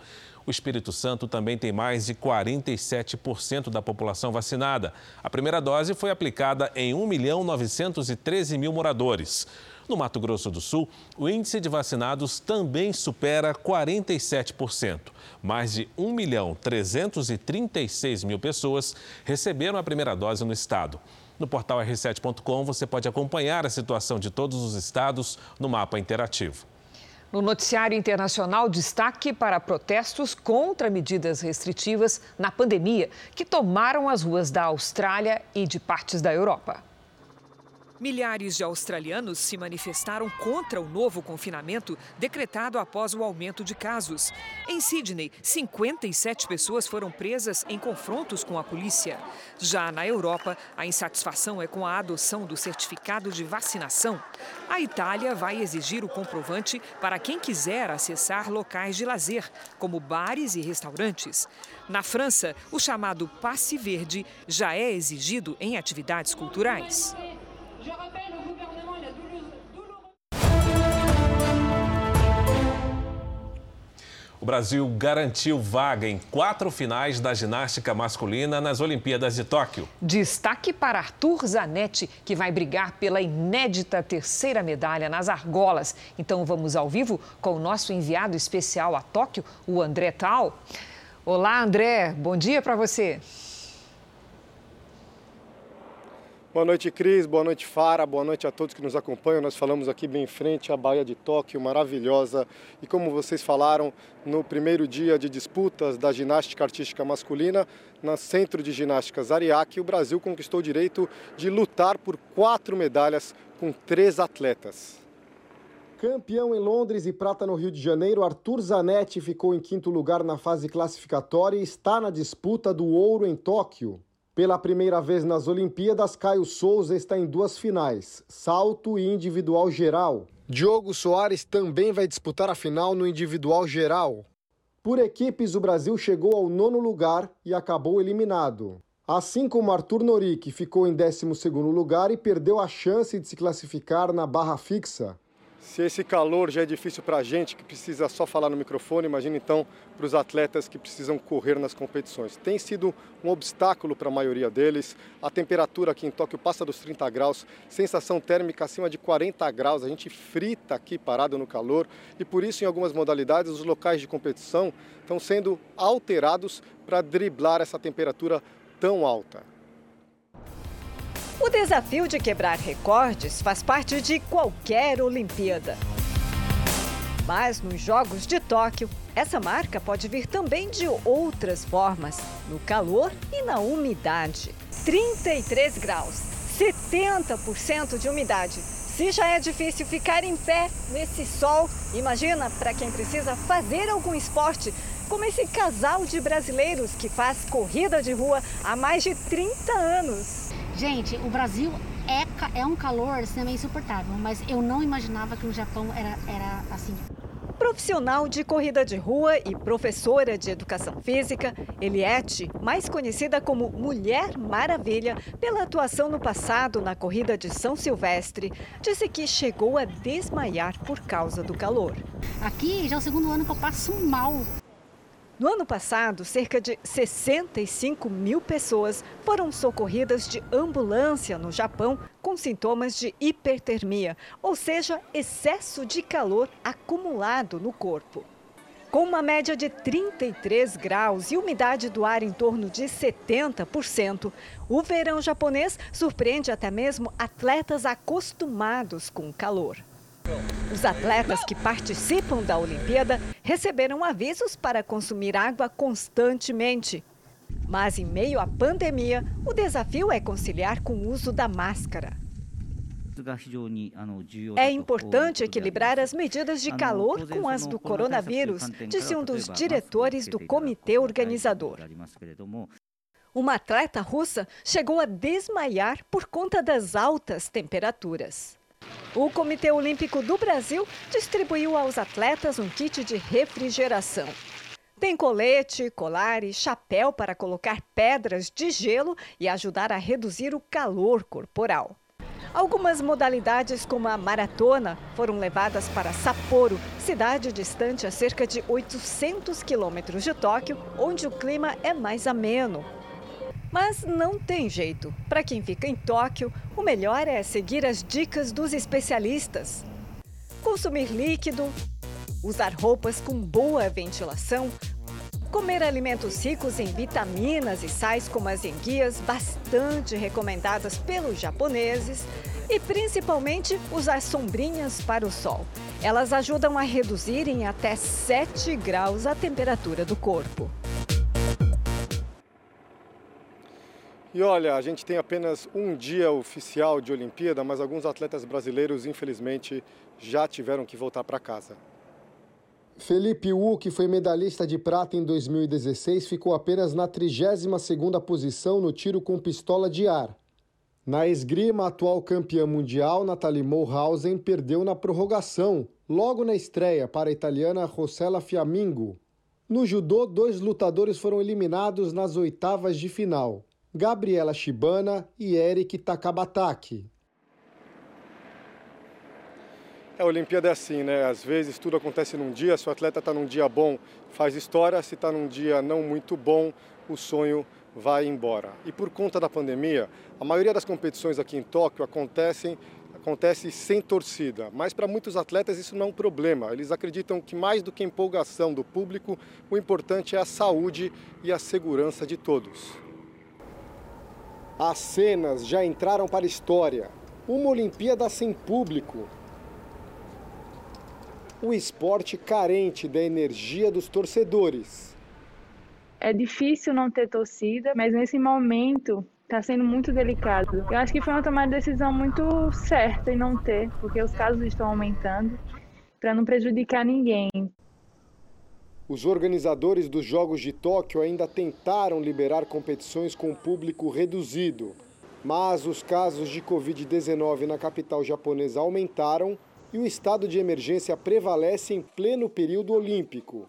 O Espírito Santo também tem mais de 47% da população vacinada. A primeira dose foi aplicada em 1 milhão 913 mil moradores. No Mato Grosso do Sul, o índice de vacinados também supera 47%. Mais de 1 milhão 336 mil pessoas receberam a primeira dose no estado. No portal r7.com você pode acompanhar a situação de todos os estados no mapa interativo. No noticiário internacional, destaque para protestos contra medidas restritivas na pandemia que tomaram as ruas da Austrália e de partes da Europa. Milhares de australianos se manifestaram contra o novo confinamento decretado após o aumento de casos. Em Sydney, 57 pessoas foram presas em confrontos com a polícia. Já na Europa, a insatisfação é com a adoção do certificado de vacinação. A Itália vai exigir o comprovante para quem quiser acessar locais de lazer, como bares e restaurantes. Na França, o chamado passe verde já é exigido em atividades culturais. O Brasil garantiu vaga em quatro finais da ginástica masculina nas Olimpíadas de Tóquio. Destaque para Arthur Zanetti, que vai brigar pela inédita terceira medalha nas argolas. Então vamos ao vivo com o nosso enviado especial a Tóquio, o André Tal. Olá, André, bom dia para você. Boa noite, Cris. Boa noite, Fara. Boa noite a todos que nos acompanham. Nós falamos aqui bem em frente à Baía de Tóquio, maravilhosa. E como vocês falaram, no primeiro dia de disputas da ginástica artística masculina, no Centro de Ginásticas Ariake, o Brasil conquistou o direito de lutar por quatro medalhas com três atletas. Campeão em Londres e prata no Rio de Janeiro, Arthur Zanetti ficou em quinto lugar na fase classificatória e está na disputa do ouro em Tóquio. Pela primeira vez nas Olimpíadas, Caio Souza está em duas finais, salto e individual geral. Diogo Soares também vai disputar a final no individual geral. Por equipes, o Brasil chegou ao nono lugar e acabou eliminado. Assim como Arthur Nori, que ficou em 12º lugar e perdeu a chance de se classificar na barra fixa. Se esse calor já é difícil para a gente que precisa só falar no microfone, imagina então para os atletas que precisam correr nas competições. Tem sido um obstáculo para a maioria deles. A temperatura aqui em Tóquio passa dos 30 graus, sensação térmica acima de 40 graus. A gente frita aqui parado no calor e por isso, em algumas modalidades, os locais de competição estão sendo alterados para driblar essa temperatura tão alta. O desafio de quebrar recordes faz parte de qualquer Olimpíada. Mas nos Jogos de Tóquio, essa marca pode vir também de outras formas, no calor e na umidade. 33 graus, 70% de umidade. Se já é difícil ficar em pé nesse sol, imagina para quem precisa fazer algum esporte, como esse casal de brasileiros que faz corrida de rua há mais de 30 anos. Gente, o Brasil é, é um calor assim, é insuportável, mas eu não imaginava que o Japão era, era assim. Profissional de corrida de rua e professora de educação física, Eliette, mais conhecida como Mulher Maravilha pela atuação no passado na corrida de São Silvestre, disse que chegou a desmaiar por causa do calor. Aqui já é o segundo ano que eu passo mal no ano passado, cerca de 65 mil pessoas foram socorridas de ambulância no Japão com sintomas de hipertermia, ou seja, excesso de calor acumulado no corpo. Com uma média de 33 graus e umidade do ar em torno de 70%, o verão japonês surpreende até mesmo atletas acostumados com o calor. Os atletas que participam da Olimpíada receberam avisos para consumir água constantemente. Mas, em meio à pandemia, o desafio é conciliar com o uso da máscara. É importante equilibrar as medidas de calor com as do coronavírus, disse um dos diretores do comitê organizador. Uma atleta russa chegou a desmaiar por conta das altas temperaturas. O Comitê Olímpico do Brasil distribuiu aos atletas um kit de refrigeração. Tem colete, colar e chapéu para colocar pedras de gelo e ajudar a reduzir o calor corporal. Algumas modalidades, como a maratona, foram levadas para Sapporo, cidade distante a cerca de 800 quilômetros de Tóquio, onde o clima é mais ameno. Mas não tem jeito. Para quem fica em Tóquio, o melhor é seguir as dicas dos especialistas. Consumir líquido, usar roupas com boa ventilação, comer alimentos ricos em vitaminas e sais como as enguias, bastante recomendadas pelos japoneses, e principalmente usar sombrinhas para o sol. Elas ajudam a reduzir em até 7 graus a temperatura do corpo. E olha, a gente tem apenas um dia oficial de Olimpíada, mas alguns atletas brasileiros, infelizmente, já tiveram que voltar para casa. Felipe Wu, que foi medalhista de prata em 2016, ficou apenas na 32ª posição no tiro com pistola de ar. Na esgrima, a atual campeã mundial, Nathalie Mulhausen, perdeu na prorrogação, logo na estreia, para a italiana Rossella Fiammingo. No judô, dois lutadores foram eliminados nas oitavas de final. Gabriela Shibana e Eric Takabataki. A Olimpíada é assim, né? Às vezes tudo acontece num dia, se o atleta está num dia bom, faz história, se está num dia não muito bom, o sonho vai embora. E por conta da pandemia, a maioria das competições aqui em Tóquio acontecem acontece sem torcida, mas para muitos atletas isso não é um problema. Eles acreditam que mais do que a empolgação do público, o importante é a saúde e a segurança de todos. As cenas já entraram para a história. Uma Olimpíada sem público. O esporte carente da energia dos torcedores. É difícil não ter torcida, mas nesse momento está sendo muito delicado. Eu acho que foi uma tomada de decisão muito certa em não ter, porque os casos estão aumentando, para não prejudicar ninguém. Os organizadores dos Jogos de Tóquio ainda tentaram liberar competições com público reduzido, mas os casos de Covid-19 na capital japonesa aumentaram e o estado de emergência prevalece em pleno período olímpico.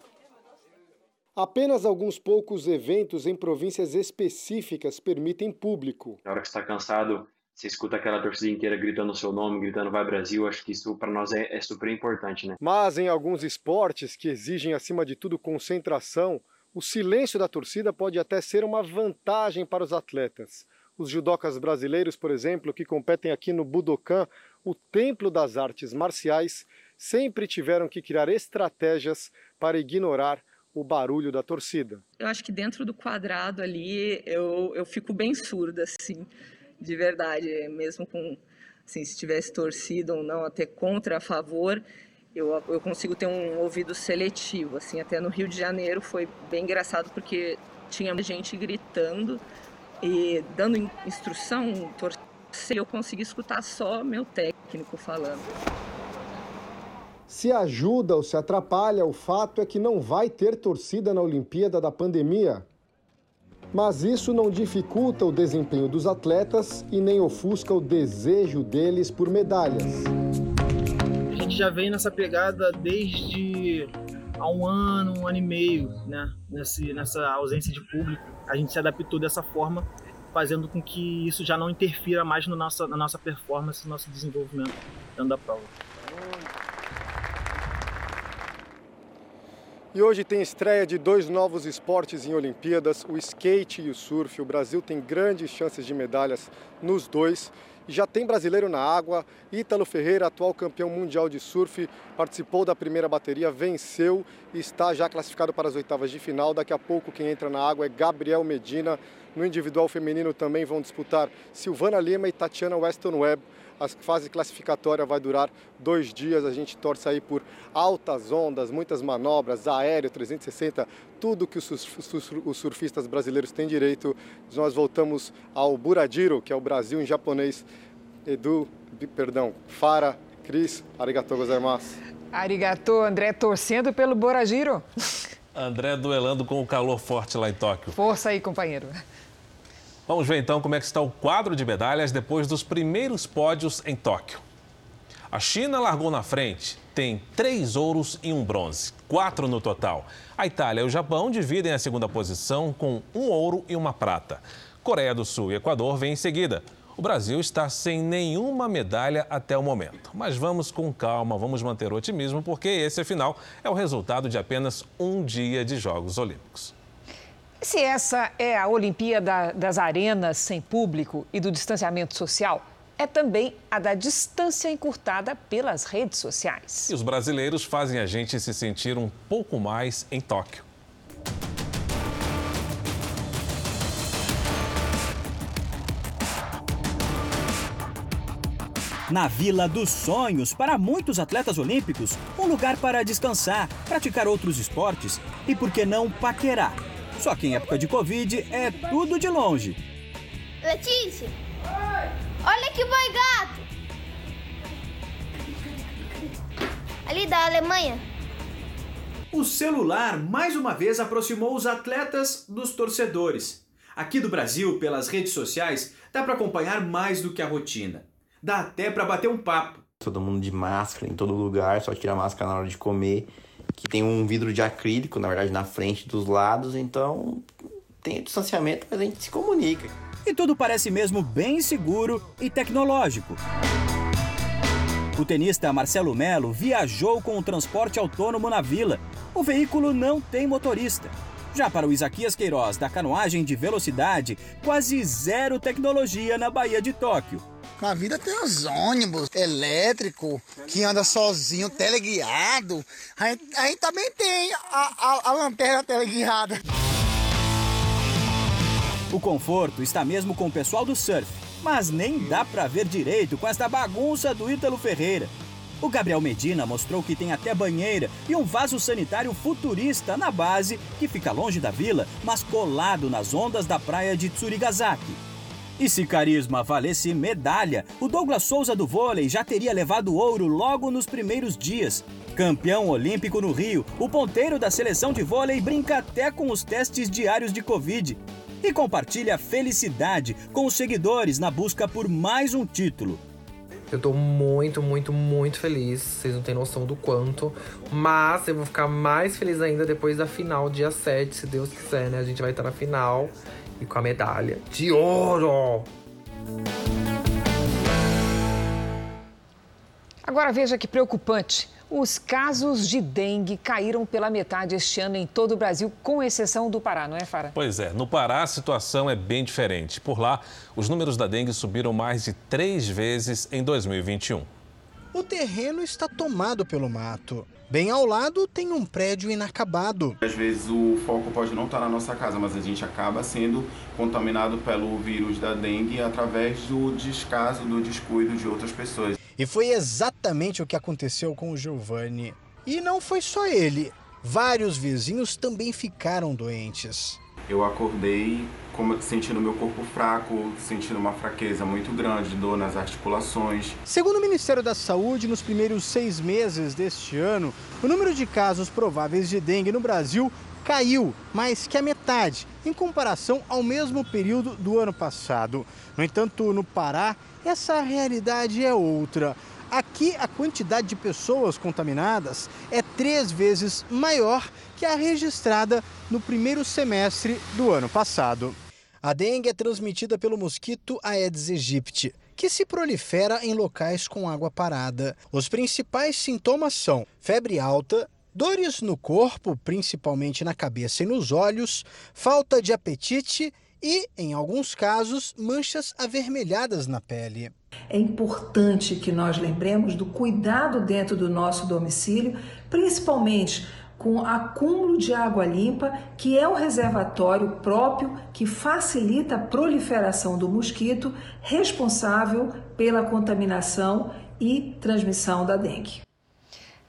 Apenas alguns poucos eventos em províncias específicas permitem público. Na hora que está cansado, você escuta aquela torcida inteira gritando o seu nome, gritando vai Brasil, acho que isso para nós é, é super importante, né? Mas em alguns esportes que exigem acima de tudo concentração, o silêncio da torcida pode até ser uma vantagem para os atletas. Os judocas brasileiros, por exemplo, que competem aqui no Budokan, o templo das artes marciais, sempre tiveram que criar estratégias para ignorar o barulho da torcida. Eu acho que dentro do quadrado ali eu, eu fico bem surda, assim de verdade, mesmo com, assim, se tivesse torcida ou não, até contra, a favor, eu, eu consigo ter um ouvido seletivo, assim, até no Rio de Janeiro foi bem engraçado porque tinha gente gritando e dando instrução, torcer, eu consegui escutar só meu técnico falando. Se ajuda ou se atrapalha, o fato é que não vai ter torcida na Olimpíada da pandemia. Mas isso não dificulta o desempenho dos atletas e nem ofusca o desejo deles por medalhas. A gente já vem nessa pegada desde há um ano, um ano e meio, né? Nesse, nessa ausência de público. A gente se adaptou dessa forma, fazendo com que isso já não interfira mais no nossa, na nossa performance, no nosso desenvolvimento dentro da prova. E hoje tem estreia de dois novos esportes em Olimpíadas, o skate e o surf. O Brasil tem grandes chances de medalhas nos dois. Já tem brasileiro na água. Ítalo Ferreira, atual campeão mundial de surf, participou da primeira bateria, venceu e está já classificado para as oitavas de final. Daqui a pouco quem entra na água é Gabriel Medina. No individual feminino também vão disputar Silvana Lima e Tatiana Weston Webb. A fase classificatória vai durar dois dias. A gente torce aí por altas ondas, muitas manobras, aéreo 360, tudo que os surfistas brasileiros têm direito. Nós voltamos ao Buradiro, que é o Brasil em japonês. Edu, perdão, Fara, Cris, arigatou gozaimasu. Arigatou, André, torcendo pelo Buradiro. André duelando com o calor forte lá em Tóquio. Força aí, companheiro. Vamos ver então como é que está o quadro de medalhas depois dos primeiros pódios em Tóquio. A China largou na frente, tem três ouros e um bronze, quatro no total. A Itália e o Japão dividem a segunda posição com um ouro e uma prata. Coreia do Sul e Equador vêm em seguida. O Brasil está sem nenhuma medalha até o momento. Mas vamos com calma, vamos manter o otimismo, porque esse, afinal, é o resultado de apenas um dia de Jogos Olímpicos. Se essa é a Olimpíada das arenas sem público e do distanciamento social, é também a da distância encurtada pelas redes sociais. E os brasileiros fazem a gente se sentir um pouco mais em Tóquio. Na Vila dos Sonhos, para muitos atletas olímpicos, um lugar para descansar, praticar outros esportes e, por que não, paquerar só que em época de Covid é tudo de longe. Letícia! Olha que boi gato! Ali da Alemanha. O celular mais uma vez aproximou os atletas dos torcedores. Aqui do Brasil, pelas redes sociais, dá para acompanhar mais do que a rotina. Dá até para bater um papo. Todo mundo de máscara em todo lugar, só tira a máscara na hora de comer que tem um vidro de acrílico, na verdade, na frente dos lados, então tem distanciamento, mas a gente se comunica. E tudo parece mesmo bem seguro e tecnológico. O tenista Marcelo Melo viajou com o transporte autônomo na vila. O veículo não tem motorista. Já para o Isaquias Queiroz, da canoagem de velocidade, quase zero tecnologia na Baía de Tóquio. Na vida tem os ônibus elétrico que anda sozinho, teleguiado. Aí, aí também tem a, a, a lanterna teleguiada. O conforto está mesmo com o pessoal do surf, mas nem dá para ver direito com esta bagunça do Ítalo Ferreira. O Gabriel Medina mostrou que tem até banheira e um vaso sanitário futurista na base, que fica longe da vila, mas colado nas ondas da praia de Tsurigasaki. E se carisma valesse medalha, o Douglas Souza do vôlei já teria levado ouro logo nos primeiros dias. Campeão olímpico no Rio, o ponteiro da seleção de vôlei brinca até com os testes diários de Covid. E compartilha felicidade com os seguidores na busca por mais um título. Eu tô muito, muito, muito feliz. Vocês não têm noção do quanto. Mas eu vou ficar mais feliz ainda depois da final, dia 7, se Deus quiser, né? A gente vai estar na final e com a medalha de ouro. Agora veja que preocupante. Os casos de dengue caíram pela metade este ano em todo o Brasil, com exceção do Pará, não é, Fara? Pois é, no Pará a situação é bem diferente. Por lá, os números da dengue subiram mais de três vezes em 2021. O terreno está tomado pelo mato. Bem ao lado tem um prédio inacabado. Às vezes o foco pode não estar na nossa casa, mas a gente acaba sendo contaminado pelo vírus da dengue através do descaso, do descuido de outras pessoas. E foi exatamente o que aconteceu com o Giovanni. E não foi só ele. Vários vizinhos também ficaram doentes. Eu acordei sentindo meu corpo fraco, sentindo uma fraqueza muito grande, dor nas articulações. Segundo o Ministério da Saúde, nos primeiros seis meses deste ano, o número de casos prováveis de dengue no Brasil caiu mais que a metade em comparação ao mesmo período do ano passado. No entanto, no Pará, essa realidade é outra. Aqui, a quantidade de pessoas contaminadas é três vezes maior que a registrada no primeiro semestre do ano passado. A dengue é transmitida pelo mosquito Aedes aegypti, que se prolifera em locais com água parada. Os principais sintomas são febre alta, dores no corpo, principalmente na cabeça e nos olhos, falta de apetite e, em alguns casos, manchas avermelhadas na pele. É importante que nós lembremos do cuidado dentro do nosso domicílio, principalmente com acúmulo de água limpa, que é um reservatório próprio que facilita a proliferação do mosquito responsável pela contaminação e transmissão da dengue.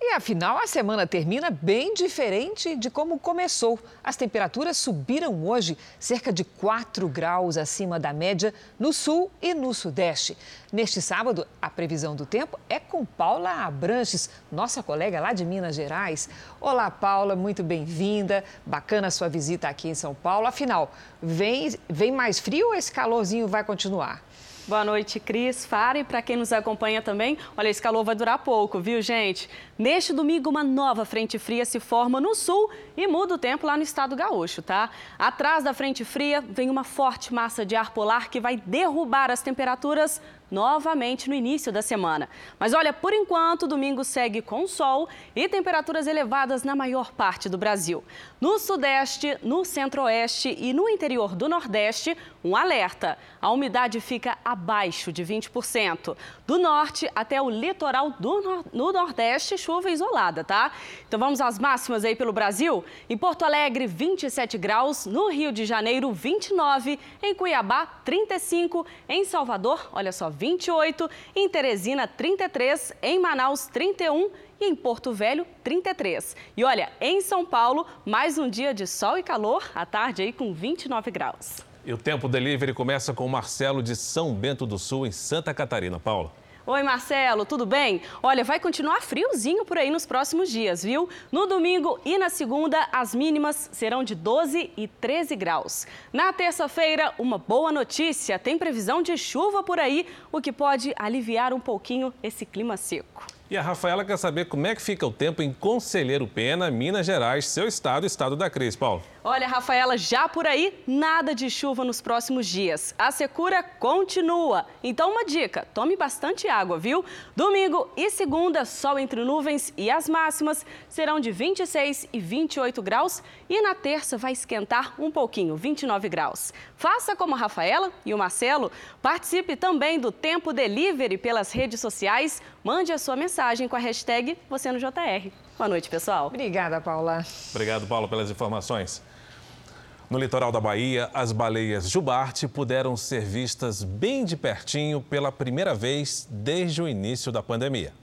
E afinal, a semana termina bem diferente de como começou. As temperaturas subiram hoje cerca de 4 graus acima da média no sul e no sudeste. Neste sábado, a previsão do tempo é com Paula Abranches, nossa colega lá de Minas Gerais. Olá, Paula, muito bem-vinda. Bacana a sua visita aqui em São Paulo. Afinal, vem, vem mais frio ou esse calorzinho vai continuar? Boa noite, Cris, Fara e para quem nos acompanha também. Olha, esse calor vai durar pouco, viu, gente? Neste domingo, uma nova frente fria se forma no sul e muda o tempo lá no estado gaúcho, tá? Atrás da frente fria vem uma forte massa de ar polar que vai derrubar as temperaturas novamente no início da semana. Mas olha, por enquanto, domingo segue com sol e temperaturas elevadas na maior parte do Brasil. No sudeste, no centro-oeste e no interior do nordeste, um alerta. A umidade fica abaixo de 20%. Do norte até o litoral do no, no nordeste, chuva isolada, tá? Então vamos às máximas aí pelo Brasil. Em Porto Alegre, 27 graus. No Rio de Janeiro, 29. Em Cuiabá, 35. Em Salvador, olha só, 28. Em Teresina, 33. Em Manaus, 31 e em Porto Velho, 33. E olha, em São Paulo, mais um dia de sol e calor, à tarde aí com 29 graus. E o Tempo Delivery começa com o Marcelo de São Bento do Sul, em Santa Catarina. Paula. Oi, Marcelo, tudo bem? Olha, vai continuar friozinho por aí nos próximos dias, viu? No domingo e na segunda, as mínimas serão de 12 e 13 graus. Na terça-feira, uma boa notícia: tem previsão de chuva por aí, o que pode aliviar um pouquinho esse clima seco. E a Rafaela quer saber como é que fica o tempo em Conselheiro Pena, Minas Gerais, seu estado, estado da Cris. Paulo. Olha, Rafaela, já por aí, nada de chuva nos próximos dias. A secura continua. Então, uma dica: tome bastante água, viu? Domingo e segunda, sol entre nuvens e as máximas serão de 26 e 28 graus. E na terça vai esquentar um pouquinho, 29 graus. Faça como a Rafaela e o Marcelo. Participe também do Tempo Delivery pelas redes sociais. Mande a sua mensagem com a hashtag você no JR. Boa noite, pessoal. Obrigada, Paula. Obrigado, Paula, pelas informações. No litoral da Bahia, as baleias jubarte puderam ser vistas bem de pertinho pela primeira vez desde o início da pandemia.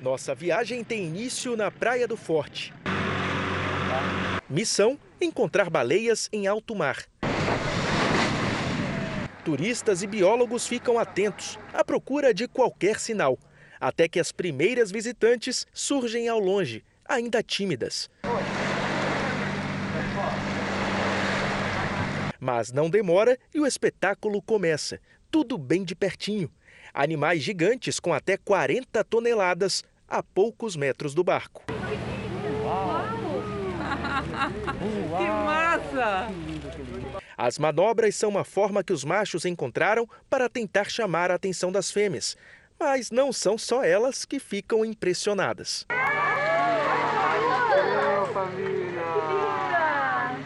Nossa viagem tem início na Praia do Forte. Missão: encontrar baleias em alto mar. Turistas e biólogos ficam atentos à procura de qualquer sinal, até que as primeiras visitantes surgem ao longe, ainda tímidas. Mas não demora e o espetáculo começa, tudo bem de pertinho. Animais gigantes com até 40 toneladas a poucos metros do barco. (laughs) Que massa! As manobras são uma forma que os machos encontraram para tentar chamar a atenção das fêmeas. Mas não são só elas que ficam impressionadas.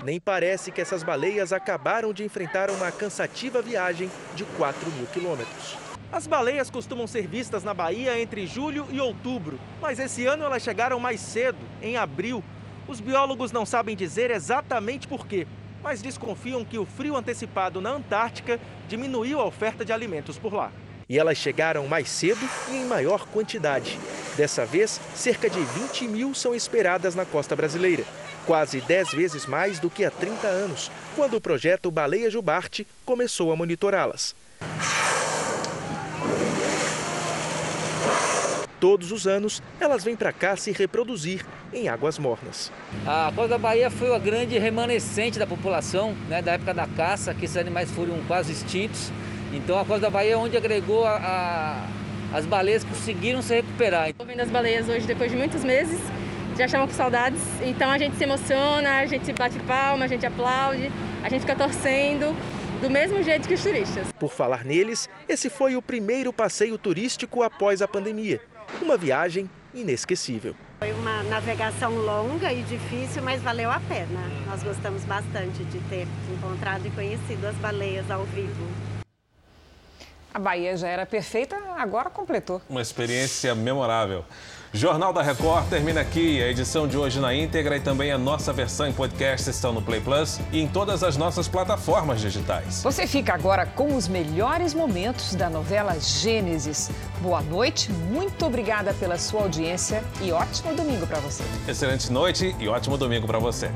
Nem parece que essas baleias acabaram de enfrentar uma cansativa viagem de 4 mil quilômetros. As baleias costumam ser vistas na Bahia entre julho e outubro, mas esse ano elas chegaram mais cedo, em abril. Os biólogos não sabem dizer exatamente por quê, mas desconfiam que o frio antecipado na Antártica diminuiu a oferta de alimentos por lá. E elas chegaram mais cedo e em maior quantidade. Dessa vez, cerca de 20 mil são esperadas na costa brasileira quase 10 vezes mais do que há 30 anos, quando o projeto Baleia Jubarte começou a monitorá-las. Todos os anos, elas vêm para cá se reproduzir em águas mornas. A Costa da Bahia foi a grande remanescente da população, né, da época da caça, que esses animais foram quase extintos. Então a Costa da Bahia é onde agregou a, a, as baleias que conseguiram se recuperar. Estou vendo as baleias hoje depois de muitos meses já estavam com saudades. Então a gente se emociona, a gente bate palma, a gente aplaude, a gente fica torcendo. Do mesmo jeito que os turistas. Por falar neles, esse foi o primeiro passeio turístico após a pandemia. Uma viagem inesquecível. Foi uma navegação longa e difícil, mas valeu a pena. Nós gostamos bastante de ter encontrado e conhecido as baleias ao vivo. A Bahia já era perfeita, agora completou. Uma experiência memorável. Jornal da Record termina aqui. A edição de hoje na íntegra e também a nossa versão em podcast estão no Play Plus e em todas as nossas plataformas digitais. Você fica agora com os melhores momentos da novela Gênesis. Boa noite, muito obrigada pela sua audiência e ótimo domingo para você. Excelente noite e ótimo domingo para você.